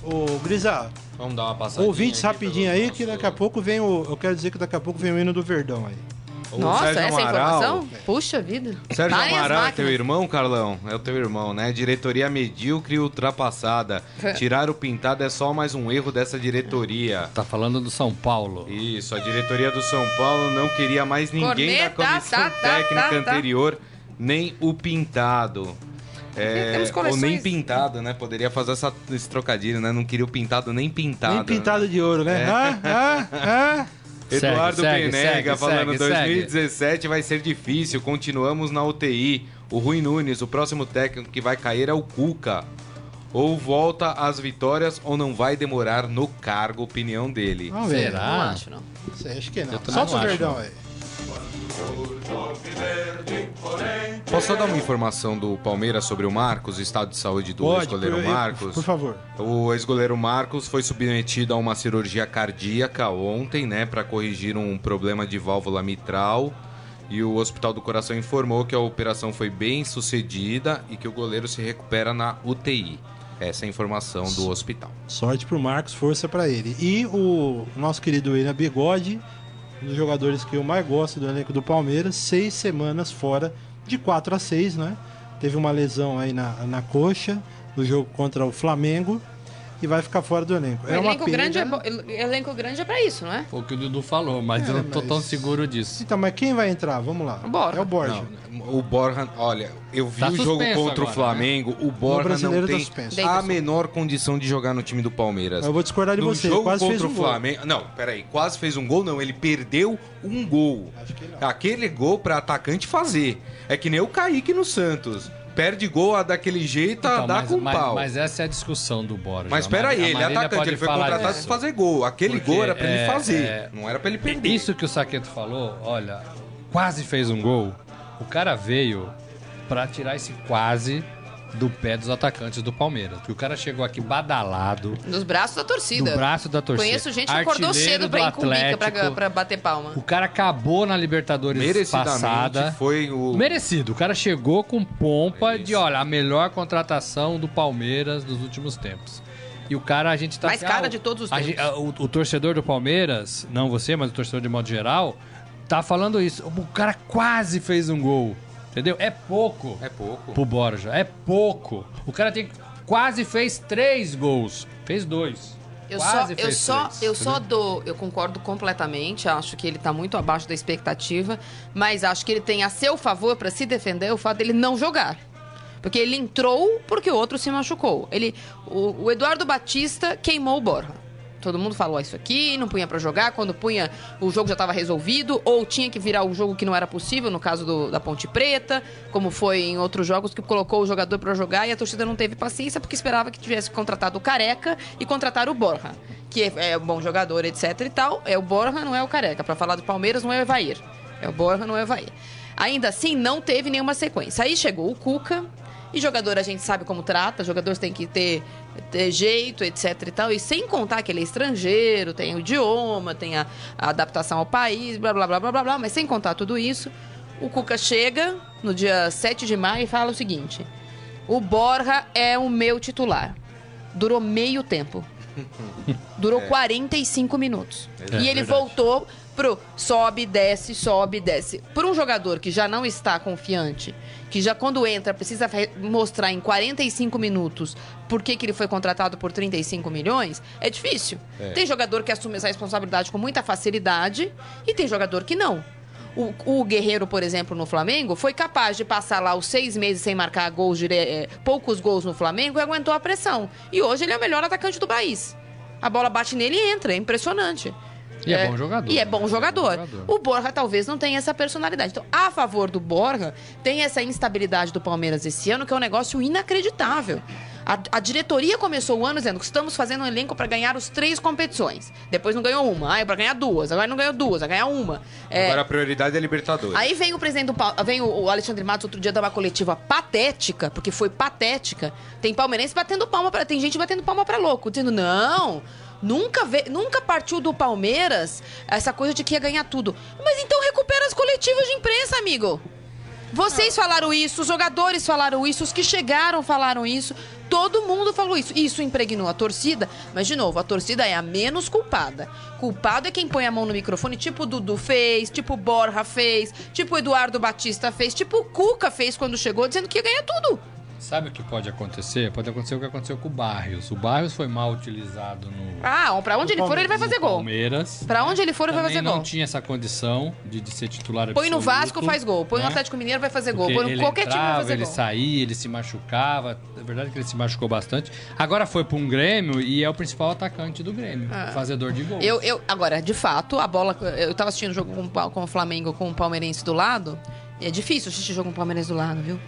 Ô, Grisa, Vamos dar uma passadinha. ouvintes rapidinho aí, que daqui a pouco vem o. Eu quero dizer que daqui a pouco vem o hino do Verdão aí. O Nossa, Sérgio essa é Amaral- informação? Puxa vida. Sérgio Parem as Amaral é teu irmão, Carlão? É o teu irmão, né? Diretoria medíocre e ultrapassada. Tirar o pintado é só mais um erro dessa diretoria. Tá falando do São Paulo. Isso, a diretoria do São Paulo não queria mais ninguém da Corneta, comissão tá, tá, técnica tá, tá. anterior, nem o pintado. É, ou nem pintado, né? Poderia fazer essa, esse trocadilho, né? Não queria o pintado nem pintado. Nem pintado de ouro, né? Ah, ah, ah. Eduardo Segue, Penega segue, falando segue, 2017 vai ser difícil, continuamos na UTI. O Rui Nunes, o próximo técnico que vai cair é o Cuca. Ou volta às vitórias ou não vai demorar no cargo, opinião dele. Vamos ver. Será? Não acho, não. Aí, acho que não. Não o Verdão não. aí. Posso só dar uma informação do Palmeiras sobre o Marcos, o estado de saúde do Pode, ex-goleiro Marcos? Por favor. O ex-goleiro Marcos foi submetido a uma cirurgia cardíaca ontem, né, para corrigir um problema de válvula mitral. E o Hospital do Coração informou que a operação foi bem sucedida e que o goleiro se recupera na UTI. Essa é a informação do hospital. Sorte pro Marcos, força pra ele. E o nosso querido William Bigode, dos jogadores que eu mais gosto do elenco do Palmeiras, seis semanas fora, de 4 a 6, né? Teve uma lesão aí na, na coxa, no jogo contra o Flamengo, e vai ficar fora do elenco. O É uma elenco, pena. grande é bo- elenco grande é pra isso, não é? Foi o que o Dudu falou, mas É, eu não tô mas- tão seguro disso. Então, mas quem vai entrar? Vamos lá. O Borja. É o Borja. Não, o Borja, olha, eu vi Tá o jogo contra o agora, Flamengo, o Borja não tá tem suspenso. a menor condição de jogar no time do Palmeiras. Eu vou discordar de no você, jogo quase contra fez o um gol. Flamengo. Não, peraí, quase fez um gol, não. Ele perdeu um gol. Acho que não. Aquele gol pra atacante fazer. É que nem o Kaique no Santos. Perde gol a daquele jeito, Então, dá mas, com mas- pau. mas essa é a discussão do Borja. Mas A peraí, a ele é atacante, ele foi contratado disso. pra fazer gol. Aquele gol era pra ele é, fazer, é, não era pra ele perder. Isso que o Saqueto falou, olha, quase fez um gol. O cara veio pra tirar esse quase do pé dos atacantes do Palmeiras. Porque o cara chegou aqui badalado, Nos braços da torcida. do braço da torcida. Conheço gente que acordou cedo pra ir com bica pra, pra bater palma. O cara acabou na Libertadores Merecidamente passada. foi o... Merecido. O cara chegou com pompa É de, olha, a melhor contratação do Palmeiras dos últimos tempos. E o cara, a gente tá... Mais assim, cara ah, de todos os a tempos. ah, o, o torcedor do Palmeiras, não você, mas o torcedor de modo geral, tá falando isso. O cara quase fez um gol. Entendeu? É pouco É pouco. pro Borja. É pouco. O cara tem quase fez três gols. Fez dois. Eu quase só, eu fez só, três, eu só dou, eu concordo completamente, acho que ele tá muito abaixo da expectativa, mas acho que ele tem a seu favor pra se defender o fato dele não jogar. Porque ele entrou porque o outro se machucou. Ele, o, o Eduardo Batista queimou o Borja. Todo mundo falou isso aqui, não punha pra jogar. Quando punha, o jogo já estava resolvido. Ou tinha que virar o jogo que não era possível, no caso do- da Ponte Preta. Como foi em outros jogos, que colocou o jogador pra jogar e a torcida não teve paciência porque esperava que tivesse contratado o Careca e contratar o Borja. Que é, é um bom jogador, etc e tal. É o Borja, não é o Careca. Pra falar do Palmeiras, não é o Evair. É o Borja, não é o Evair. Ainda assim, não teve nenhuma sequência. Aí chegou o Cuca, e jogador a gente sabe como trata, jogadores têm que ter, ter jeito, etc e tal. E sem contar que ele é estrangeiro, tem o idioma, tem a, a adaptação ao país, blá blá blá blá blá blá. Mas sem contar tudo isso, o Cuca chega no dia 7 de maio e fala o seguinte: o Borja é o meu titular. Durou meio tempo. *laughs* Durou 45 minutos. É e ele verdade. voltou pro sobe, desce, sobe, desce. Por um jogador que já não está confiante, que já quando entra precisa re- mostrar em 45 minutos por que, que ele foi contratado por 35 milhões, é difícil. É. Tem jogador que assume essa responsabilidade com muita facilidade e tem jogador que não. O, o Guerreiro, por exemplo, no Flamengo, foi capaz de passar lá os seis meses sem marcar gols, dire- eh, poucos gols no Flamengo e aguentou a pressão. E hoje ele é o melhor atacante do país. A bola bate nele e entra, é impressionante. E é bom jogador. E é bom jogador. É bom jogador. O Borja talvez não tenha essa personalidade. Então, a favor do Borja, tem essa instabilidade do Palmeiras esse ano, que é um negócio inacreditável. A, a diretoria começou o ano dizendo que estamos fazendo um elenco para ganhar os três competições. Depois não ganhou uma. Ah, é para ganhar duas. Agora não ganhou duas, vai ganhar uma. É, Agora a prioridade é Libertadores. Aí vem o presidente do Pal- vem o o Alexandre Matos outro dia dar uma coletiva patética, porque foi patética. Tem palmeirense batendo palma para tem gente batendo palma para louco, dizendo não, nunca vê, nunca partiu do Palmeiras essa coisa de que ia ganhar tudo. Mas então recupera as coletivas de imprensa, amigo. Vocês falaram isso, os jogadores falaram isso, os que chegaram falaram isso, todo mundo falou isso. Isso impregnou a torcida, mas de novo, a torcida é a menos culpada. Culpado é quem põe a mão no microfone, tipo o Dudu fez, tipo o Borja fez, tipo o Eduardo Batista fez, tipo o Cuca fez quando chegou, dizendo que ia ganhar tudo. Sabe o que pode acontecer? Pode acontecer o que aconteceu com o Barrios. O Barrios foi mal utilizado no, Ah, pra onde ele for, ele vai fazer no gol. Palmeiras. Pra onde ele for, ele vai fazer não gol. tinha essa condição de, de ser titular Põe no absoluto, Vasco, faz gol. Põe no né? Atlético Mineiro, vai fazer gol. Porque Põe no ele qualquer time, vai entrava, fazer ele gol. saía, ele se machucava. É verdade que ele se machucou bastante. Agora foi para um Grêmio e é o principal atacante do Grêmio. Fazedor de gols. Ah. Eu, eu, agora, de fato, a bola. Eu tava assistindo o jogo com, com o Flamengo com o Palmeirense do lado. É difícil assistir jogo com o Palmeirense do lado, viu?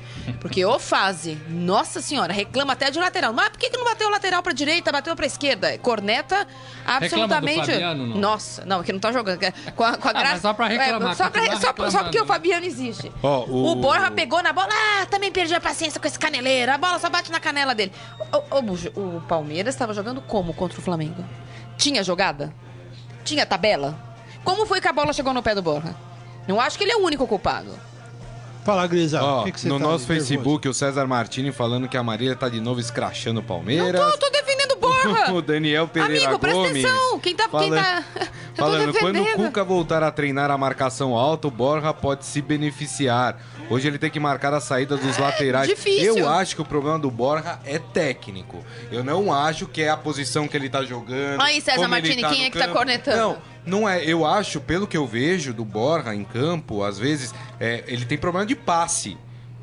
Porque ô fase, nossa senhora, reclama até de lateral. Mas por que, que não bateu lateral pra direita, bateu pra esquerda? Corneta absolutamente. Fabiano, não? Nossa, não, que não tá jogando. Com a, com a Ah, graça. mas só pra reclamar, É, só, pra- só, só porque o reclamando. Fabiano existe. Ó, o- o... Borja pegou na bola. Ah, também perdi a paciência com esse caneleiro. A bola só bate na canela dele. O, o- o Palmeiras estava jogando como contra o Flamengo? Tinha jogada? Tinha tabela? Como foi que a bola chegou no pé do Borja? Não acho que ele é o único culpado. Fala, Grisa. Ó, o que que você no tá nosso nervoso? Facebook, o César Martini falando que a Marília tá de novo escrachando o Palmeiras. Não tô, tô defendendo o Borja. *laughs* o Daniel Pereira Amigo, presta Gomes. atenção. Quem tá. Quem falando- tá... *laughs* Eu tô Falando, quando o. Cuca voltar a treinar a marcação alta, o Borja pode se beneficiar. Hoje ele tem que marcar a saída dos laterais. É difícil. Eu acho que o problema do Borja é técnico. Eu não acho que é a posição que ele tá jogando. Aí, César Martini, tá quem é que tá campo. cornetando? Não, não é. Eu acho, pelo que eu vejo do Borja em campo, às vezes, é, ele tem problema de passe.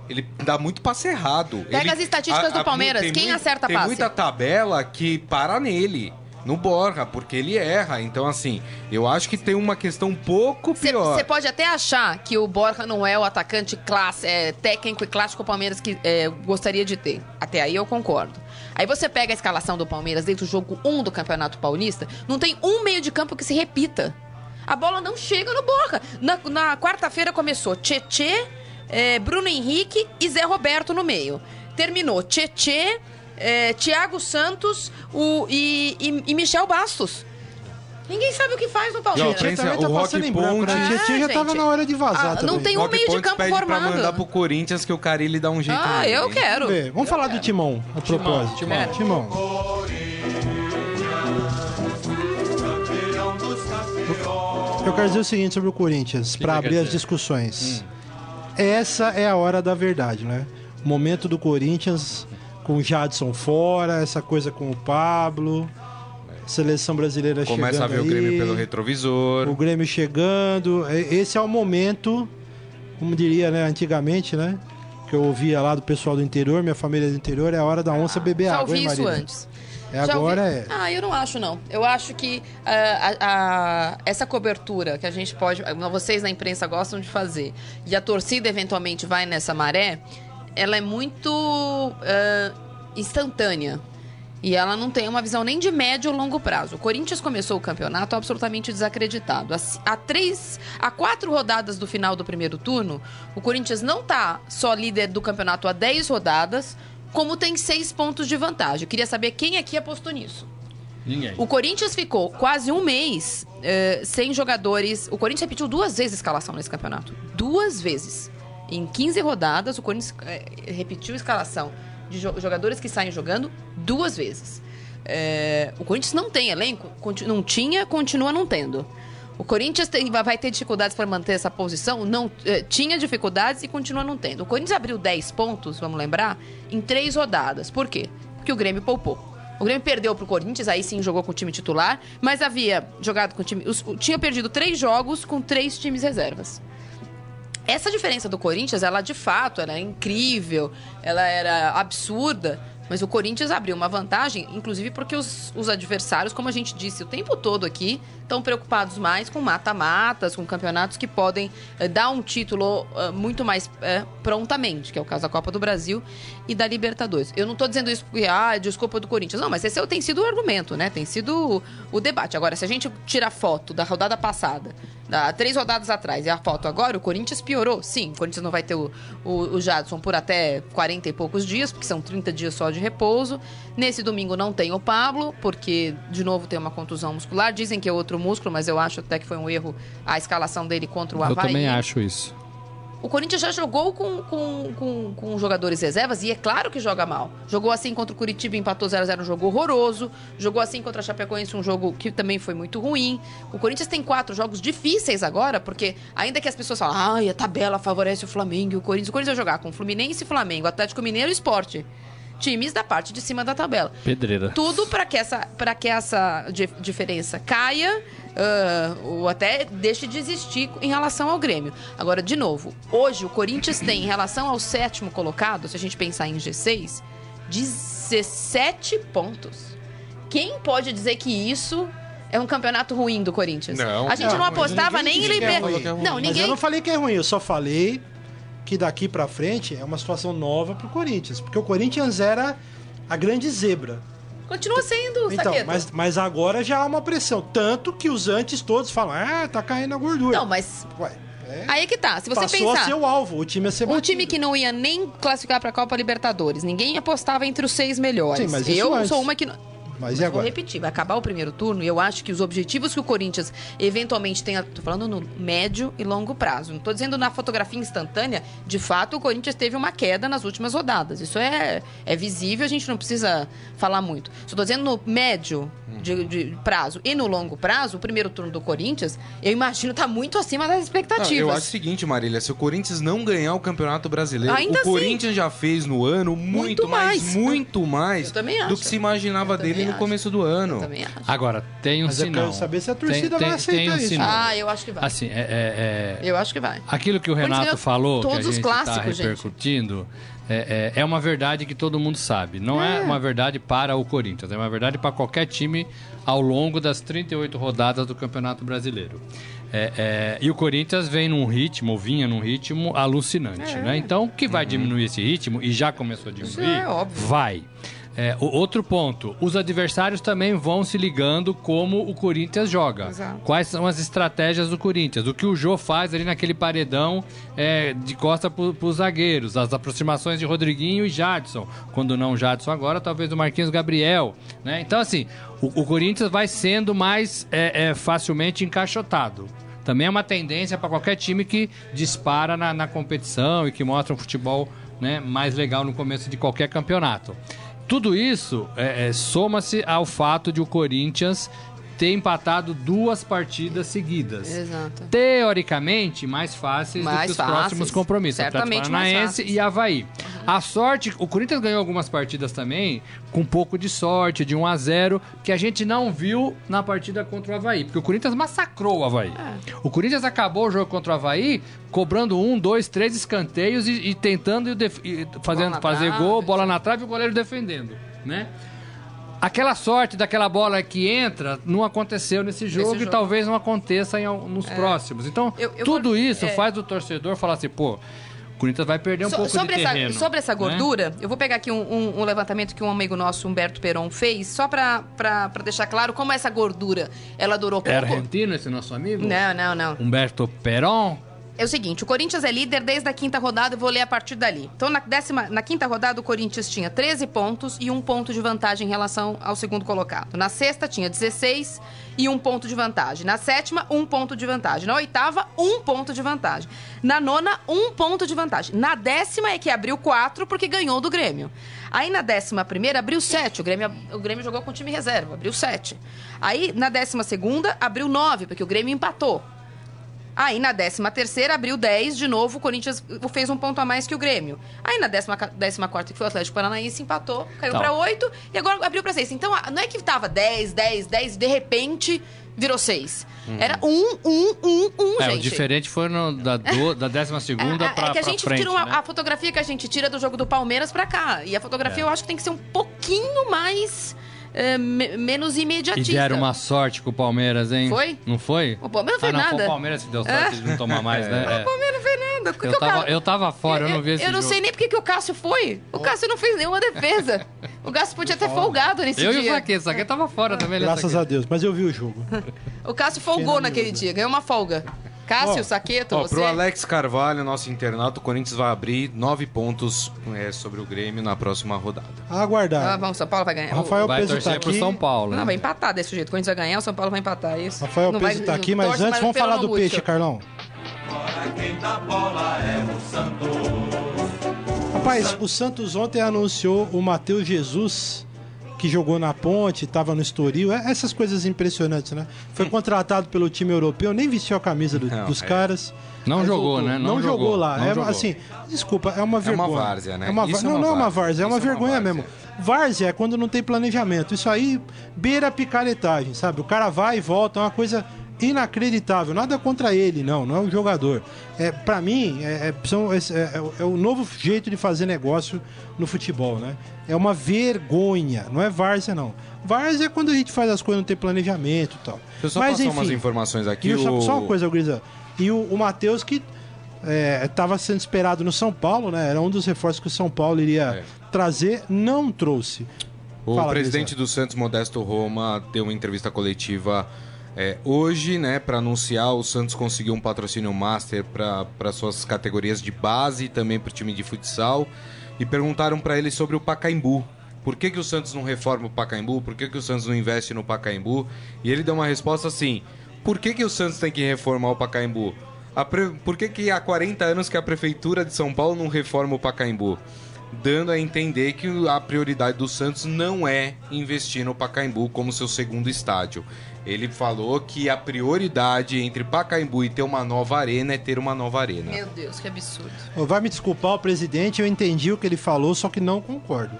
Ele dá muito passe errado. Pega Ele- as estatísticas do Palmeiras. tem Quem mui- acerta Tem passe? muita tabela que para nele. No Borja, porque ele erra. Então, assim, eu acho que tem uma questão um pouco pior. Você pode até achar que o Borja não é o atacante classe, é, técnico e clássico que o Palmeiras que, é, gostaria de ter. Até aí eu concordo. Aí você pega a escalação do Palmeiras dentro do jogo 1 do Campeonato Paulista, não tem um meio de campo que se repita. A bola não chega no Borja. Na, na quarta-feira começou Tietê, é, Bruno Henrique e Zé Roberto no meio. Terminou Tietê, é, Thiago Santos o, e, e- e Michel Bastos. Ninguém sabe o que faz no Palmeiras. pensa- também tá o passando Rock em branco, Ponte- né? Tietchan já Ah, tava gente. na hora de vazar Ah, não tem um Rock meio de campo pede formado. pra mandar pro Corinthians que o Carilli dá um jeito Ah, nele, eu quero. Vamos ver. Vamos falar do Timão, a propósito. Timão. Timão. Eu quero dizer o seguinte sobre o Corinthians, para abrir as discussões. Essa é a hora da verdade, né? O momento do Corinthians com o Jadson fora, essa coisa com o Pablo, seleção brasileira Começa a chegando ver o aí, Grêmio pelo retrovisor. o Grêmio chegando. Esse é o momento, como diria, né, antigamente, né? Que eu ouvia lá do pessoal do interior, minha família é do interior, é a hora da onça beber Já água, ouvi hein, isso antes. É Já agora ouvi- é. Ah, eu não acho, não. Eu acho que ah, a- a- essa cobertura que a gente pode. Vocês na imprensa gostam de fazer, e a torcida eventualmente vai nessa maré, ela é muito ah, instantânea. E ela não tem uma visão nem de médio ou longo prazo. O Corinthians começou o campeonato absolutamente desacreditado. Há, três, há quatro rodadas do final do primeiro turno, o Corinthians não tá só líder do campeonato há 10 rodadas, como tem seis pontos de vantagem. Eu queria saber quem aqui apostou nisso. Ninguém. O Corinthians ficou quase um mês eh, sem jogadores. O Corinthians repetiu duas vezes a escalação nesse campeonato. Duas vezes. Em 15 rodadas, o Corinthians eh, repetiu a escalação de jo- jogadores que saem jogando duas vezes. Eh, o Corinthians não tem elenco, não tinha, continua não tendo. O Corinthians tem- vai- ter dificuldades para manter essa posição? Não, eh, tinha dificuldades e continua não tendo. O Corinthians abriu 10 pontos, vamos lembrar, em três rodadas. Por quê? Porque o Grêmio poupou. O Grêmio perdeu pro Corinthians, aí sim jogou com o time titular, mas havia jogado com o time. os- o- tinha perdido três jogos com três times reservas. Essa diferença do Corinthians, ela de fato era incrível, ela era absurda, mas o Corinthians abriu uma vantagem, inclusive porque os, os adversários, como a gente disse o tempo todo aqui, estão preocupados mais com mata-matas, com campeonatos que podem eh, dar um título eh, muito mais eh, prontamente, que é o caso da Copa do Brasil e da Libertadores. Eu não estou dizendo isso porque, ah, é desculpa do Corinthians. Não, mas esse é tem sido o argumento, né? Tem sido o, o debate. Agora, se a gente tira a foto da rodada passada, da, três rodadas atrás, e a foto agora, o Corinthians piorou. Sim, o Corinthians não vai ter o, o, o Jadson por até 40 e poucos dias, porque são 30 dias só de repouso. Nesse domingo não tem o Pablo, porque, de novo, tem uma contusão muscular. Dizem que é outro músculo, mas eu acho até que foi um erro a escalação dele contra o Eu Havaí. também acho isso. O Corinthians já jogou com, com, com, com jogadores reservas e é claro que joga mal. Jogou assim contra o Curitiba, empatou 0x0, um jogo horroroso. Jogou assim contra a Chapecoense, um jogo que também foi muito ruim. O Corinthians tem quatro jogos difíceis agora, porque ainda que as pessoas falam, ai, a tabela favorece o Flamengo e o Corinthians. O Corinthians vai jogar com Fluminense, Flamengo, Atlético Mineiro e Esporte. Times da parte de cima da tabela. Pedreira. Tudo para que essa, pra que essa di- diferença caia ah, ou até deixe de existir em relação ao Grêmio. Agora, de novo, hoje o Corinthians tem, em relação ao sétimo colocado, se a gente pensar em G6, 17 pontos. Quem pode dizer que isso é um campeonato ruim do Corinthians? Não. a gente não, Não, mas apostava ninguém nem em que é. Não, Mas ninguém eu não falei que é ruim, eu só falei que daqui pra frente é uma situação nova pro Corinthians. Porque o Corinthians era a grande zebra. continua sendo, Então, mas, mas agora já há uma pressão. Tanto que os antes todos falam, ah, tá caindo a gordura. Não, mas Ué, é, aí é que tá. Se você passou pensar... a ser o alvo, o time a ser Um batido. time que não ia nem classificar pra Copa Libertadores. Ninguém apostava entre os seis melhores. Sim, mas eu antes. sou uma que. não- Mas e Vou agora? repetir, vai acabar o primeiro turno e eu acho que os objetivos que o Corinthians eventualmente tenha. Tô falando no médio e longo prazo. Não tô dizendo na fotografia instantânea. De fato, o Corinthians teve uma queda nas últimas rodadas. Isso é, é visível, a gente não precisa falar muito. Só tô dizendo no médio de, de prazo e no longo prazo, o primeiro turno do Corinthians, eu imagino tá muito acima das Não, expectativas. eu acho o seguinte, Marília, se o Corinthians não ganhar o Campeonato Brasileiro, Ainda o assim. Corinthians já fez no ano muito, Muito mais, mais. muito mais Eu também do que se imaginava Eu dele no acho. começo do Eu ano. também acho. Agora, tem um Mas eu sinal. quero saber se a Tem- torcida tem, vai aceitar tem um isso. sinal. Ah, eu acho que vai. Assim, é- é- é, Eu acho que vai. Aquilo que o Renato falou, que a todos os gente está clássicos, gente. É, é- é uma verdade que todo mundo sabe. Não é. uma verdade para o Corinthians, é uma verdade para qualquer time ao longo das 38 rodadas do Campeonato Brasileiro. É, é, e o Corinthians vem num ritmo, ou vinha num ritmo alucinante, né? Então, o que vai diminuir esse ritmo, e já começou a diminuir, é óbvio. vai. É, outro ponto, os adversários também vão se ligando como o Corinthians joga. Exato. Quais são as estratégias do Corinthians? O que o Jô faz ali naquele paredão é, de costa para os zagueiros, as aproximações de Rodriguinho e Jadson. Quando não o Jadson agora, talvez o Marquinhos Gabriel. Né? Então, assim, o, o Corinthians vai sendo mais é, é, facilmente encaixotado. Também é uma tendência para qualquer time que dispara na, na competição e que mostra um futebol né, mais legal no começo de qualquer campeonato. Tudo isso é, é, soma-se ao fato de o Corinthians ter empatado duas partidas seguidas. Exato. Teoricamente, mais fáceis do Mais que os fáceis. próximos compromissos. Certamente Paranaense e Havaí. A sorte, o Corinthians ganhou algumas partidas também com um pouco de sorte, de 1 a 0 que a gente não viu na partida contra o Havaí. Porque o Corinthians massacrou o Havaí. É. O Corinthians acabou o jogo contra o Havaí cobrando um, dois, três escanteios e, e tentando e e fazendo, fazer trave, gol, bola na trave e o goleiro defendendo, né? Aquela sorte daquela bola que entra não aconteceu nesse jogo, e jogo. talvez não aconteça em, nos próximos. Então, Eu- eu tudo vou- isso é. faz o torcedor falar assim, pô, o Corinthians vai perder um So- pouco sobre, de essa, terreno. sobre essa né? gordura, eu vou pegar aqui um, um- um levantamento que um amigo nosso, Humberto Peron, fez, só pra deixar claro como essa gordura ela durou É pouco. argentino esse nosso amigo? Não, não, não. Humberto Peron? É o seguinte, o Corinthians é líder desde a quinta rodada, eu vou ler a partir dali. Então, na, décima, na quinta rodada, o Corinthians tinha 13 pontos e um ponto de vantagem em relação ao segundo colocado. Na sexta, tinha 16 e um ponto de vantagem. Na sétima, um ponto de vantagem. Na oitava, um ponto de vantagem. Na nona, um ponto de vantagem. Na décima é que abriu quatro porque ganhou do Grêmio. Aí na décima primeira abriu sete. O Grêmio, o Grêmio jogou com o time reserva, abriu sete. Aí na décima segunda abriu nove, porque o Grêmio empatou. Aí na 13 terceira abriu 10, de novo o Corinthians fez um ponto a mais que o Grêmio. Aí na 14 quarta que foi o Atlético Paranaense, empatou, caiu Tá. pra 8 e agora abriu pra 6. Então não é que tava 10, 10, 10, de repente virou 6. Era 1, 1, 1, 1, É, o gente. diferente foi no, da, do, *laughs* da décima segunda É, pra, é que a gente frente, tira uma- né? a fotografia que a gente tira do jogo do Palmeiras pra cá. E a fotografia É. eu acho que tem que ser um pouquinho mais é, me- menos E imediatista. deram uma sorte com o Palmeiras, hein? Foi? Não foi? O Palmeiras não ah, fez não, foi nada. o Palmeiras que deu sorte de não tomar mais, né? *laughs* É. O Palmeiras não fez nada. Eu o tava, cara- eu tava fora, eu não vi esse Eu não jogo. sei nem porque que o Cássio foi. O Cássio não fez nenhuma defesa. O Cássio podia ter folgado nesse Eu e o dia. Saque, o Saque tava fora também. né, Graças a Deus, mas eu vi o jogo. O Cássio folgou naquele dia, ganhou uma folga. Cássio, Ó, Saqueto, Ó, você. pro Alex Carvalho, nosso internato, o Corinthians vai abrir nove pontos é, sobre o Grêmio na próxima rodada. Ah, Aguardar. vamos, São Paulo vai ganhar. O Rafael Vai Peso torcer tá pro aqui. São Paulo. Não, né? vai empatar desse jeito. A gente vai ganhar, o São Paulo vai empatar. é Isso. Rafael Não Peso vai- tá aqui, mas torce antes mais vamos falar do Augusto. peixe, Carlão. quem dá bola é o Santos. Rapaz, o Santos ontem anunciou o Matheus Jesus, que jogou na ponte, estava no Estoril. É- Essas coisas impressionantes, né? Foi contratado pelo time europeu, nem vestiu a camisa do- Não, dos é. caras. Não jogou, né? Não, Não jogou, jogou, lá. não é, jogou. assim, desculpa, é uma vergonha. várzea, né? É uma, va- é não, uma não é uma várzea. é uma Isso é uma vergonha várzea. mesmo. Várzea é quando não tem planejamento. Isso aí beira a picaretagem, sabe? O cara vai e volta, é uma coisa inacreditável. Nada contra ele, não, não é o jogador. É, para mim, é, é- são- é- é- é o novo jeito de fazer negócio no futebol, né? É uma vergonha, não é várzea, não. Várzea é quando a gente faz as coisas não tem planejamento e tal. Deixa eu só passar umas informações aqui. O- só, só uma coisa, Grisa. E o, o Matheus que estava sendo esperado no São Paulo, né? Era um dos reforços que o São Paulo iria É. trazer, não trouxe. O Fala, presidente Grisa. do Santos, Modesto Roma, deu uma entrevista coletiva é, hoje, né, para anunciar o Santos conseguiu um patrocínio master para suas categorias de base e também para o time de futsal. E perguntaram para ele sobre o Pacaembu. Por que, que o Santos não reforma o Pacaembu? Por que, que o Santos não investe no Pacaembu? E ele deu uma resposta assim: por que, que o Santos tem que reformar o Pacaembu? Pre- Por que, que há 40 anos que a Prefeitura de São Paulo não reforma o Pacaembu? dando a entender que a prioridade do Santos não é investir no Pacaembu como seu segundo estádio. Ele falou que a prioridade entre Pacaembu e ter uma nova arena é ter uma nova arena. Meu Deus, que absurdo. Vai me desculpar o presidente, eu entendi o que ele falou, só que não concordo.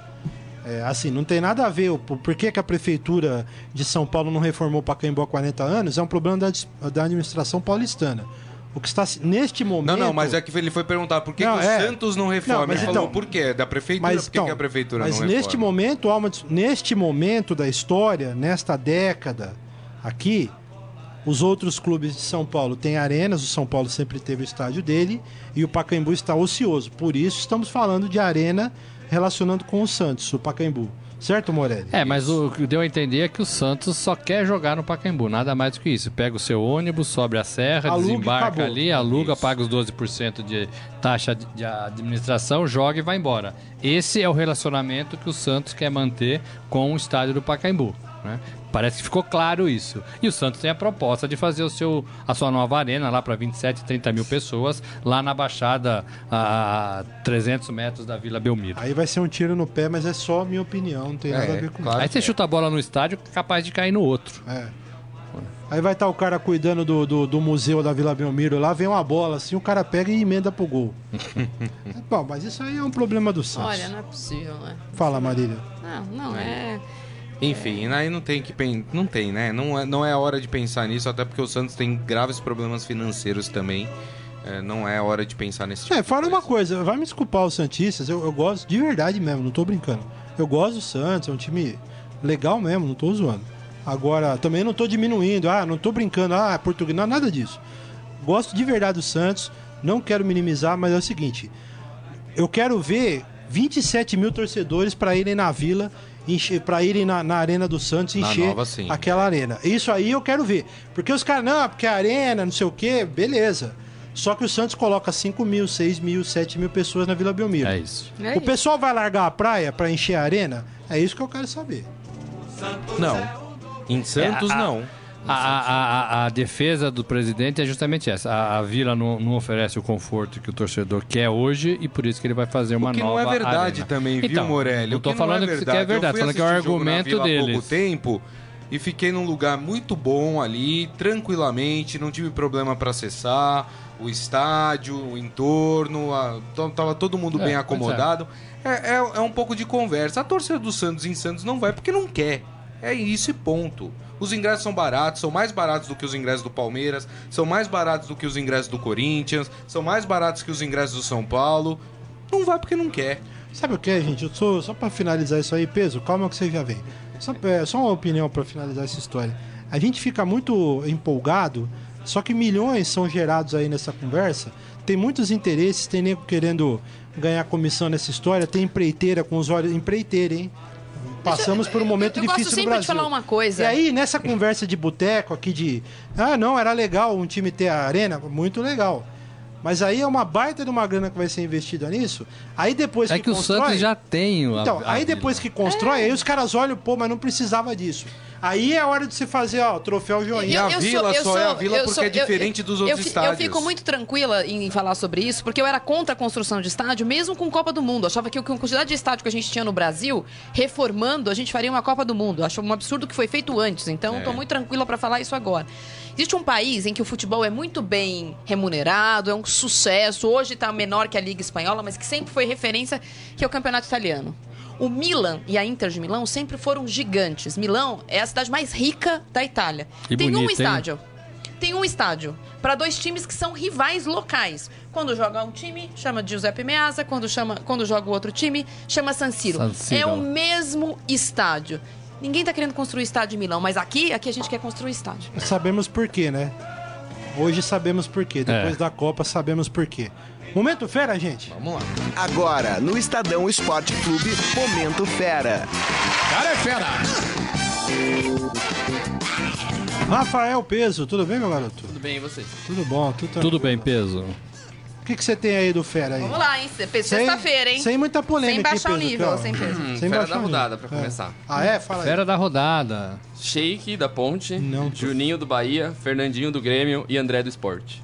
É, assim, não tem nada a ver. o- Por que, que a prefeitura de São Paulo não reformou o Pacaembu há 40 anos? É um problema da, da administração paulistana. O que está se- neste momento. Não, não, mas é que ele foi perguntar por que, Não, que é. o Santos não reforma. Não, mas ele falou então- por quê? Da prefeitura? Mas, por que, então, que a prefeitura mas não neste reforma? momento, há uma neste momento da história, nesta década aqui, os outros clubes de São Paulo têm arenas, o São Paulo sempre teve o estádio dele e o Pacaembu está ocioso. Por isso estamos falando de arena relacionando com o Santos, o Pacaembu. Certo, Morelli? É, mas o que deu a entender é que o Santos só quer jogar no Pacaembu, nada mais do que isso. Pega o seu ônibus, sobe a serra, Aluga desembarca ali, aluga, Isso. paga os 12% de taxa de de administração, joga e vai embora. Esse é o relacionamento que o Santos quer manter com o estádio do Pacaembu. Né? Parece que ficou claro isso. E o Santos tem a proposta de fazer o seu, a sua nova arena lá para 27, 30 mil pessoas, lá na Baixada, a 300 metros da Vila Belmiro. Aí vai ser um tiro no pé, mas é só minha opinião, não tem É, nada a ver com claro. Aí você é. chuta a bola no estádio, capaz de cair no outro. É. Aí vai estar o cara cuidando do, do, do museu da Vila Belmiro lá, vem uma bola assim, o cara pega e emenda pro gol. *laughs* Bom, mas isso aí é um problema do Santos. Olha, não é possível, né? Fala, Marília. Não, não é. Enfim, aí não tem que pen... não tem, né? Não é, não é hora de pensar nisso, até porque o Santos tem graves problemas financeiros também. É, não é hora de pensar nesse tipo É, fala uma coisa. vai me desculpar os Santistas, eu, eu gosto de verdade mesmo, não tô brincando. Eu gosto do Santos, é um time legal mesmo, não tô zoando. Agora, também não tô diminuindo, ah, não tô brincando, ah, é português, não, nada disso. Gosto de verdade do Santos, não quero minimizar, mas é o seguinte, eu quero ver 27 mil torcedores para irem na Vila, para irem na, na Arena do Santos, Na encher nova, aquela arena. Isso aí eu quero ver. Porque os caras, não, porque a arena, não sei o quê, beleza. Só que o Santos coloca 5 mil, 6 mil, 7 mil pessoas na Vila Belmiro. É isso. é o isso. pessoal vai largar a praia para encher a arena? É isso que eu quero saber. Não. Em Santos, É, a- não. A, a, a, defesa do presidente é justamente essa. A, a Vila não, não oferece o conforto que o torcedor quer hoje e por isso que ele vai fazer uma O que nova não é verdade arena. também, viu, então, Morelli? O tô que falando não que é é verdade, Eu falando que é o argumento Vila Há pouco tempo e fiquei num lugar muito bom ali, tranquilamente, não tive problema para acessar o estádio, o entorno, a- tava todo mundo É, bem é. acomodado. É, é, é um pouco de conversa. A torcida do Santos em Santos não vai porque não quer. É isso e ponto. Os ingressos são baratos, são mais baratos do que os ingressos do Palmeiras, são mais baratos do que os ingressos do Corinthians, são mais baratos que os ingressos do São Paulo. Não vai porque não quer. Sabe o que, gente? Eu sou, só para finalizar isso aí, peso, calma que você já vem. Só, é, só uma opinião para finalizar essa história. A gente fica muito empolgado, só que milhões são gerados aí nessa conversa. Tem muitos interesses, tem nego querendo ganhar comissão nessa história, tem empreiteira com os olhos. Empreiteira, hein? Passamos por um momento eu gosto difícil no sempre de Brasil. falar uma coisa. E aí, nessa conversa de boteco aqui de. Ah, não, era legal um time ter a arena, muito legal. Mas aí é uma baita de uma grana que vai ser investida nisso. Aí depois É que, que o constrói... Santos já tem o Então, aí depois que constrói, aí os caras olham, pô, mas não precisava disso. Aí é hora de se fazer, ó, troféu joinha. E a Vila só é a Vila porque é diferente dos outros eu, estádios. Eu fico muito tranquila em falar sobre isso, porque eu era contra a construção de estádio, mesmo com Copa do Mundo. Eu achava que com a quantidade de estádio que a gente tinha no Brasil, reformando, a gente faria uma Copa do Mundo. Eu acho um absurdo que foi feito antes, então É. estou muito tranquila para falar isso agora. Existe um país em que o futebol é muito bem remunerado, é um sucesso. Hoje está menor que a Liga Espanhola, mas que sempre foi referência, que é o Campeonato Italiano. O Milan e a Inter de Milão sempre foram gigantes. Milão é a cidade mais rica da Itália. E Tem um bonito, hein? estádio. Tem um estádio para dois times que são rivais locais. Quando joga um time, chama de Giuseppe Meazza. Quando, chama, quando joga o outro time, chama San Siro. San Siro. É o mesmo estádio. Ninguém tá querendo construir estádio em Milão, mas aqui, aqui a gente quer construir estádio. Sabemos por quê, né? Hoje sabemos por quê. Depois É. da Copa sabemos por quê. Momento fera, gente. Vamos lá. Agora, no Estadão Esporte Clube, Momento Fera. Cara é fera. Rafael Peso, tudo bem, meu garoto? Tudo bem, e vocês? Tudo bom, tudo. Tudo bem, peso. O que, que você tem aí do fera aí? Vamos lá, hein? Sem- Sexta-feira, hein? Sem muita polêmica. Sem baixar o nível, aqui, sem peso. Sem fera baixar da rodada, pra É. começar. Ah, é? Fala aí. Fera da rodada. Sheik da Ponte, Não Juninho do Bahia, Fernandinho do Grêmio e André do Esporte.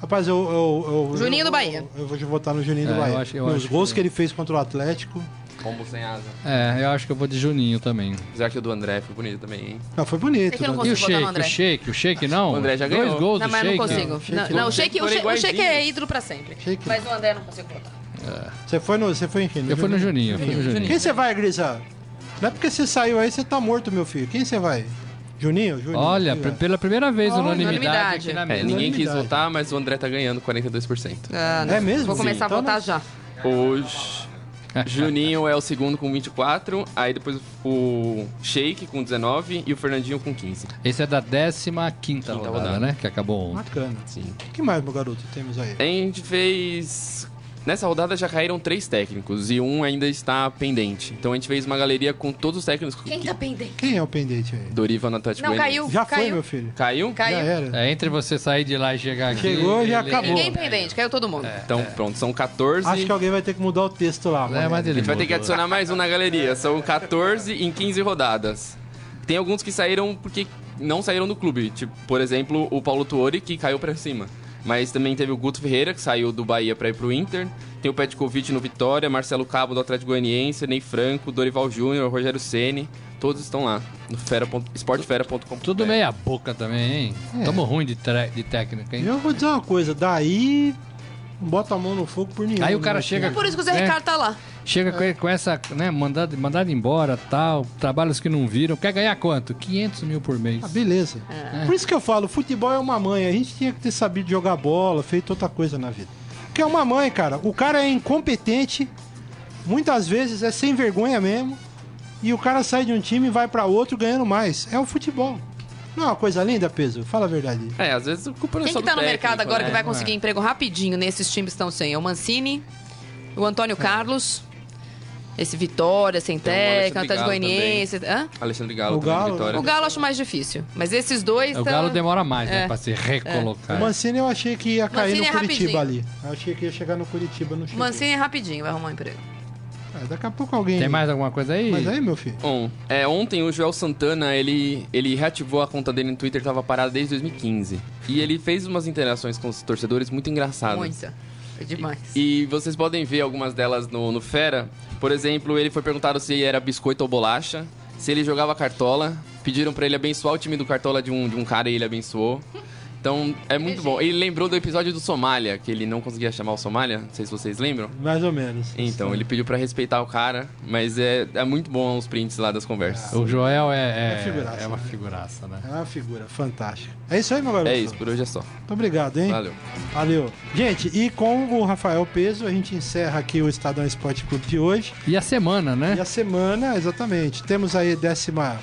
Rapaz, eu... eu, eu Juninho eu- do Bahia. Eu, vou votar no Juninho É, do eu Bahia. acho- eu Nos acho gols que- que ele fez contra o Atlético... Combo sem asa. É, eu acho que eu vou de Juninho também. Apesar que o do André foi bonito também, hein? Não, foi bonito. É que eu não né? E o no Shake? O Shake? O Shake não? O André já Dois ganhou. gols Não, do mas eu não Shake. consigo. Shake Não, não, o não. Shake, o Shake, o Shake é ídolo pra sempre. Shake. Mas o André eu não consigo votar. Você foi no... Você foi em quem? Eu fui no Juninho. fui no Juninho. Quem você vai, Grisa? Não é porque você saiu aí, você tá morto, meu filho. Quem você vai? Juninho? Juninho. Olha, pela primeira vez, Olha, unanimidade unanimidade. aqui na É, ninguém quis votar, mas o André tá ganhando 42%. Ah, É mesmo? Vou começar Então a votar nós- já. Hoje. Juninho é o segundo com 24, aí depois o Sheik com 19 e o Fernandinho com 15. Esse é da 15 quinta rodada, rodada. né? Que acabou ontem. Bacana. Sim. O que mais, meu garoto, temos aí? A gente fez. Nessa rodada já caíram três técnicos e um ainda está pendente. Então a gente fez uma galeria com todos os técnicos. Quem que... tá pendente? Quem é o pendente aí? Dorival no Atlético Não, Goianiense. caiu. Já foi, caiu. meu filho. Caiu? Caiu. Já era. É, entre você sair de lá e chegar aqui. Chegou, ele- acabou. Ninguém pendente, caiu todo mundo. Então pronto, são 14. Acho que alguém vai ter que mudar o texto lá, É, mas A ele gente vai ter que mudou. adicionar mais um na galeria. São 14 em 15 rodadas. Tem alguns que saíram porque não saíram do clube. Tipo, por exemplo, o Paulo Tuori, que caiu pra cima. Mas também teve o Guto Ferreira, que saiu do Bahia pra ir pro Inter. Tem o Petkovic no Vitória, Marcelo Cabo do Atlético Goianiense, Ney Franco, Dorival Júnior, Rogério Ceni. Todos estão lá no fera ponto- esportefera.com. Tudo meia boca também, hein? É. Tamo ruim de, tre- de técnica, hein? Eu vou dizer uma coisa, daí não bota a mão no fogo por nenhum. Aí o cara né, chega- É por isso que o Zé É. Ricardo tá lá. Chega com, com essa, né, mandado, mandado embora, tal, trabalhos que não viram. Quer ganhar quanto? 500 mil por mês. Ah, beleza. Por isso que eu falo, futebol é uma mãe. A gente tinha que ter sabido jogar bola, feito outra coisa na vida. Porque é uma mãe, cara. O cara é incompetente, muitas vezes é sem vergonha mesmo. E o cara sai de um time e vai pra outro ganhando mais. É o futebol. Não é uma coisa linda, peso? Fala a verdade. É, às vezes o culpa não é Quem só que tá do no mercado técnico, agora né? que vai conseguir emprego rapidinho nesses times que estão sem? É o Mancini, o Antônio Carlos, esse Vitória, sem o o Alexandre Atlético Galo Goianiense. Hã? Alexandre Galo, O Galo- Vitória. O Galo eu acho mais difícil. Mas esses dois. O tão- Galo demora mais, né? É. Pra se O recolocar. Mancini eu achei que ia cair Mancini no é Curitiba rapidinho. ali. Eu achei que ia chegar no Curitiba, não O chegou. Mancini é rapidinho, vai arrumar um emprego. Ah, daqui a pouco alguém... Tem mais alguma coisa aí? Mas aí, meu filho... Bom, é, ontem o Joel Santana, ele, ele reativou a conta dele no Twitter, tava parada desde 2015. E ele fez umas interações com os torcedores muito engraçadas. Muita. É demais. E vocês podem ver algumas delas no, no Fera. Por exemplo, ele foi perguntado se era biscoito ou bolacha, se ele jogava cartola. Pediram pra ele abençoar o time do cartola de um, de um cara e ele abençoou. Então, é muito bom. Ele lembrou do episódio do Somália, que ele não conseguia chamar o Somália, não sei se vocês lembram. Mais ou menos. Então, ele pediu pra respeitar o cara, mas é, é muito bom os prints lá das conversas. O Joel é, É é, figuraça, é uma né? figuraça, né? É uma figura fantástica. É isso aí, meu garoto. É isso, por hoje é só. Muito obrigado, hein? Valeu. Valeu. Gente, e com o Rafael Peso, a gente encerra aqui o Estadão Esporte Clube de hoje. E a semana, né? E a semana, exatamente. Temos aí décima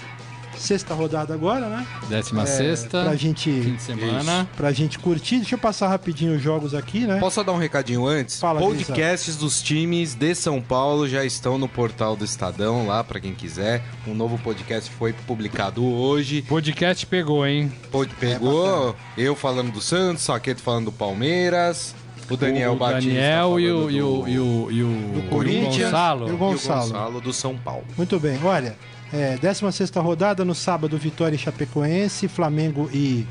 sexta rodada agora, né? Décima É, sexta. Pra gente, Fim de semana. pra gente curtir. Deixa eu passar rapidinho os jogos aqui, né? Posso só dar um recadinho antes? Fala, Podcasts dos times de São Paulo já estão no portal do Estadão, lá pra quem quiser. Um novo podcast foi publicado hoje. Podcast pegou, hein? Pod- Pegou eu falando do Santos, Saqueto falando do Palmeiras, o Daniel o Batista Daniel e o, falando e o, do- e o, e o, Do Corinthians. Gonçalo. E o e o Gonçalo. Gonçalo do São Paulo. Muito bem, olha, é, 16 rodada, no sábado, Vitória e Chapecoense, Flamengo e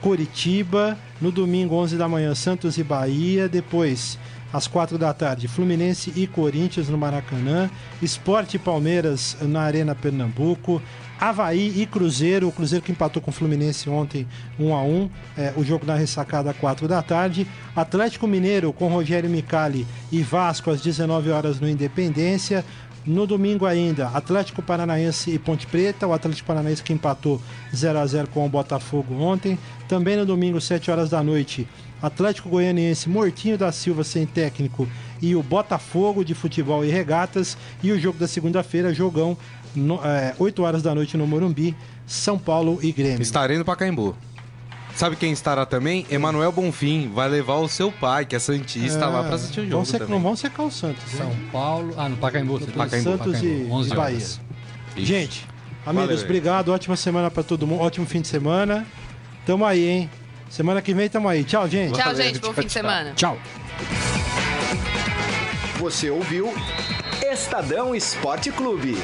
Coritiba. No domingo, 11 da manhã, Santos e Bahia. Depois, às 4 da tarde, Fluminense e Corinthians no Maracanã. Esporte e Palmeiras na Arena Pernambuco. Havaí e Cruzeiro, o Cruzeiro que empatou com o Fluminense ontem 1 a 1 é, o jogo na ressacada às 4 da tarde. Atlético Mineiro com Rogério Micali e Vasco às 19 horas no Independência. No domingo ainda, Atlético Paranaense e Ponte Preta, o Atlético Paranaense que empatou 0 a 0 com o Botafogo ontem. Também no domingo, 7 horas da noite, Atlético Goianiense, Mortinho da Silva sem técnico e o Botafogo de futebol e regatas. E o jogo da segunda-feira, jogão, no, é, 8 horas da noite no Morumbi, São Paulo e Grêmio. Estarei no Pacaembu. Sabe quem estará também? Emanuel Bonfim. Vai levar o seu pai, que é Santista, lá pra assistir o jogo vão secar. Não vão secar o Santos. São Paulo. Ah, no Pacaembu. você Contra o disse. Santos e, 11 e Bahia. Isso. Gente, amigos, Valeu. obrigado. Ótima semana pra todo mundo. Ótimo fim de semana. Tamo aí, hein? Semana que vem tamo aí. Tchau, gente. Tchau, Valeu, gente. Bom tchau, fim de tchau. semana. Tchau. Você ouviu Estadão Esporte Clube.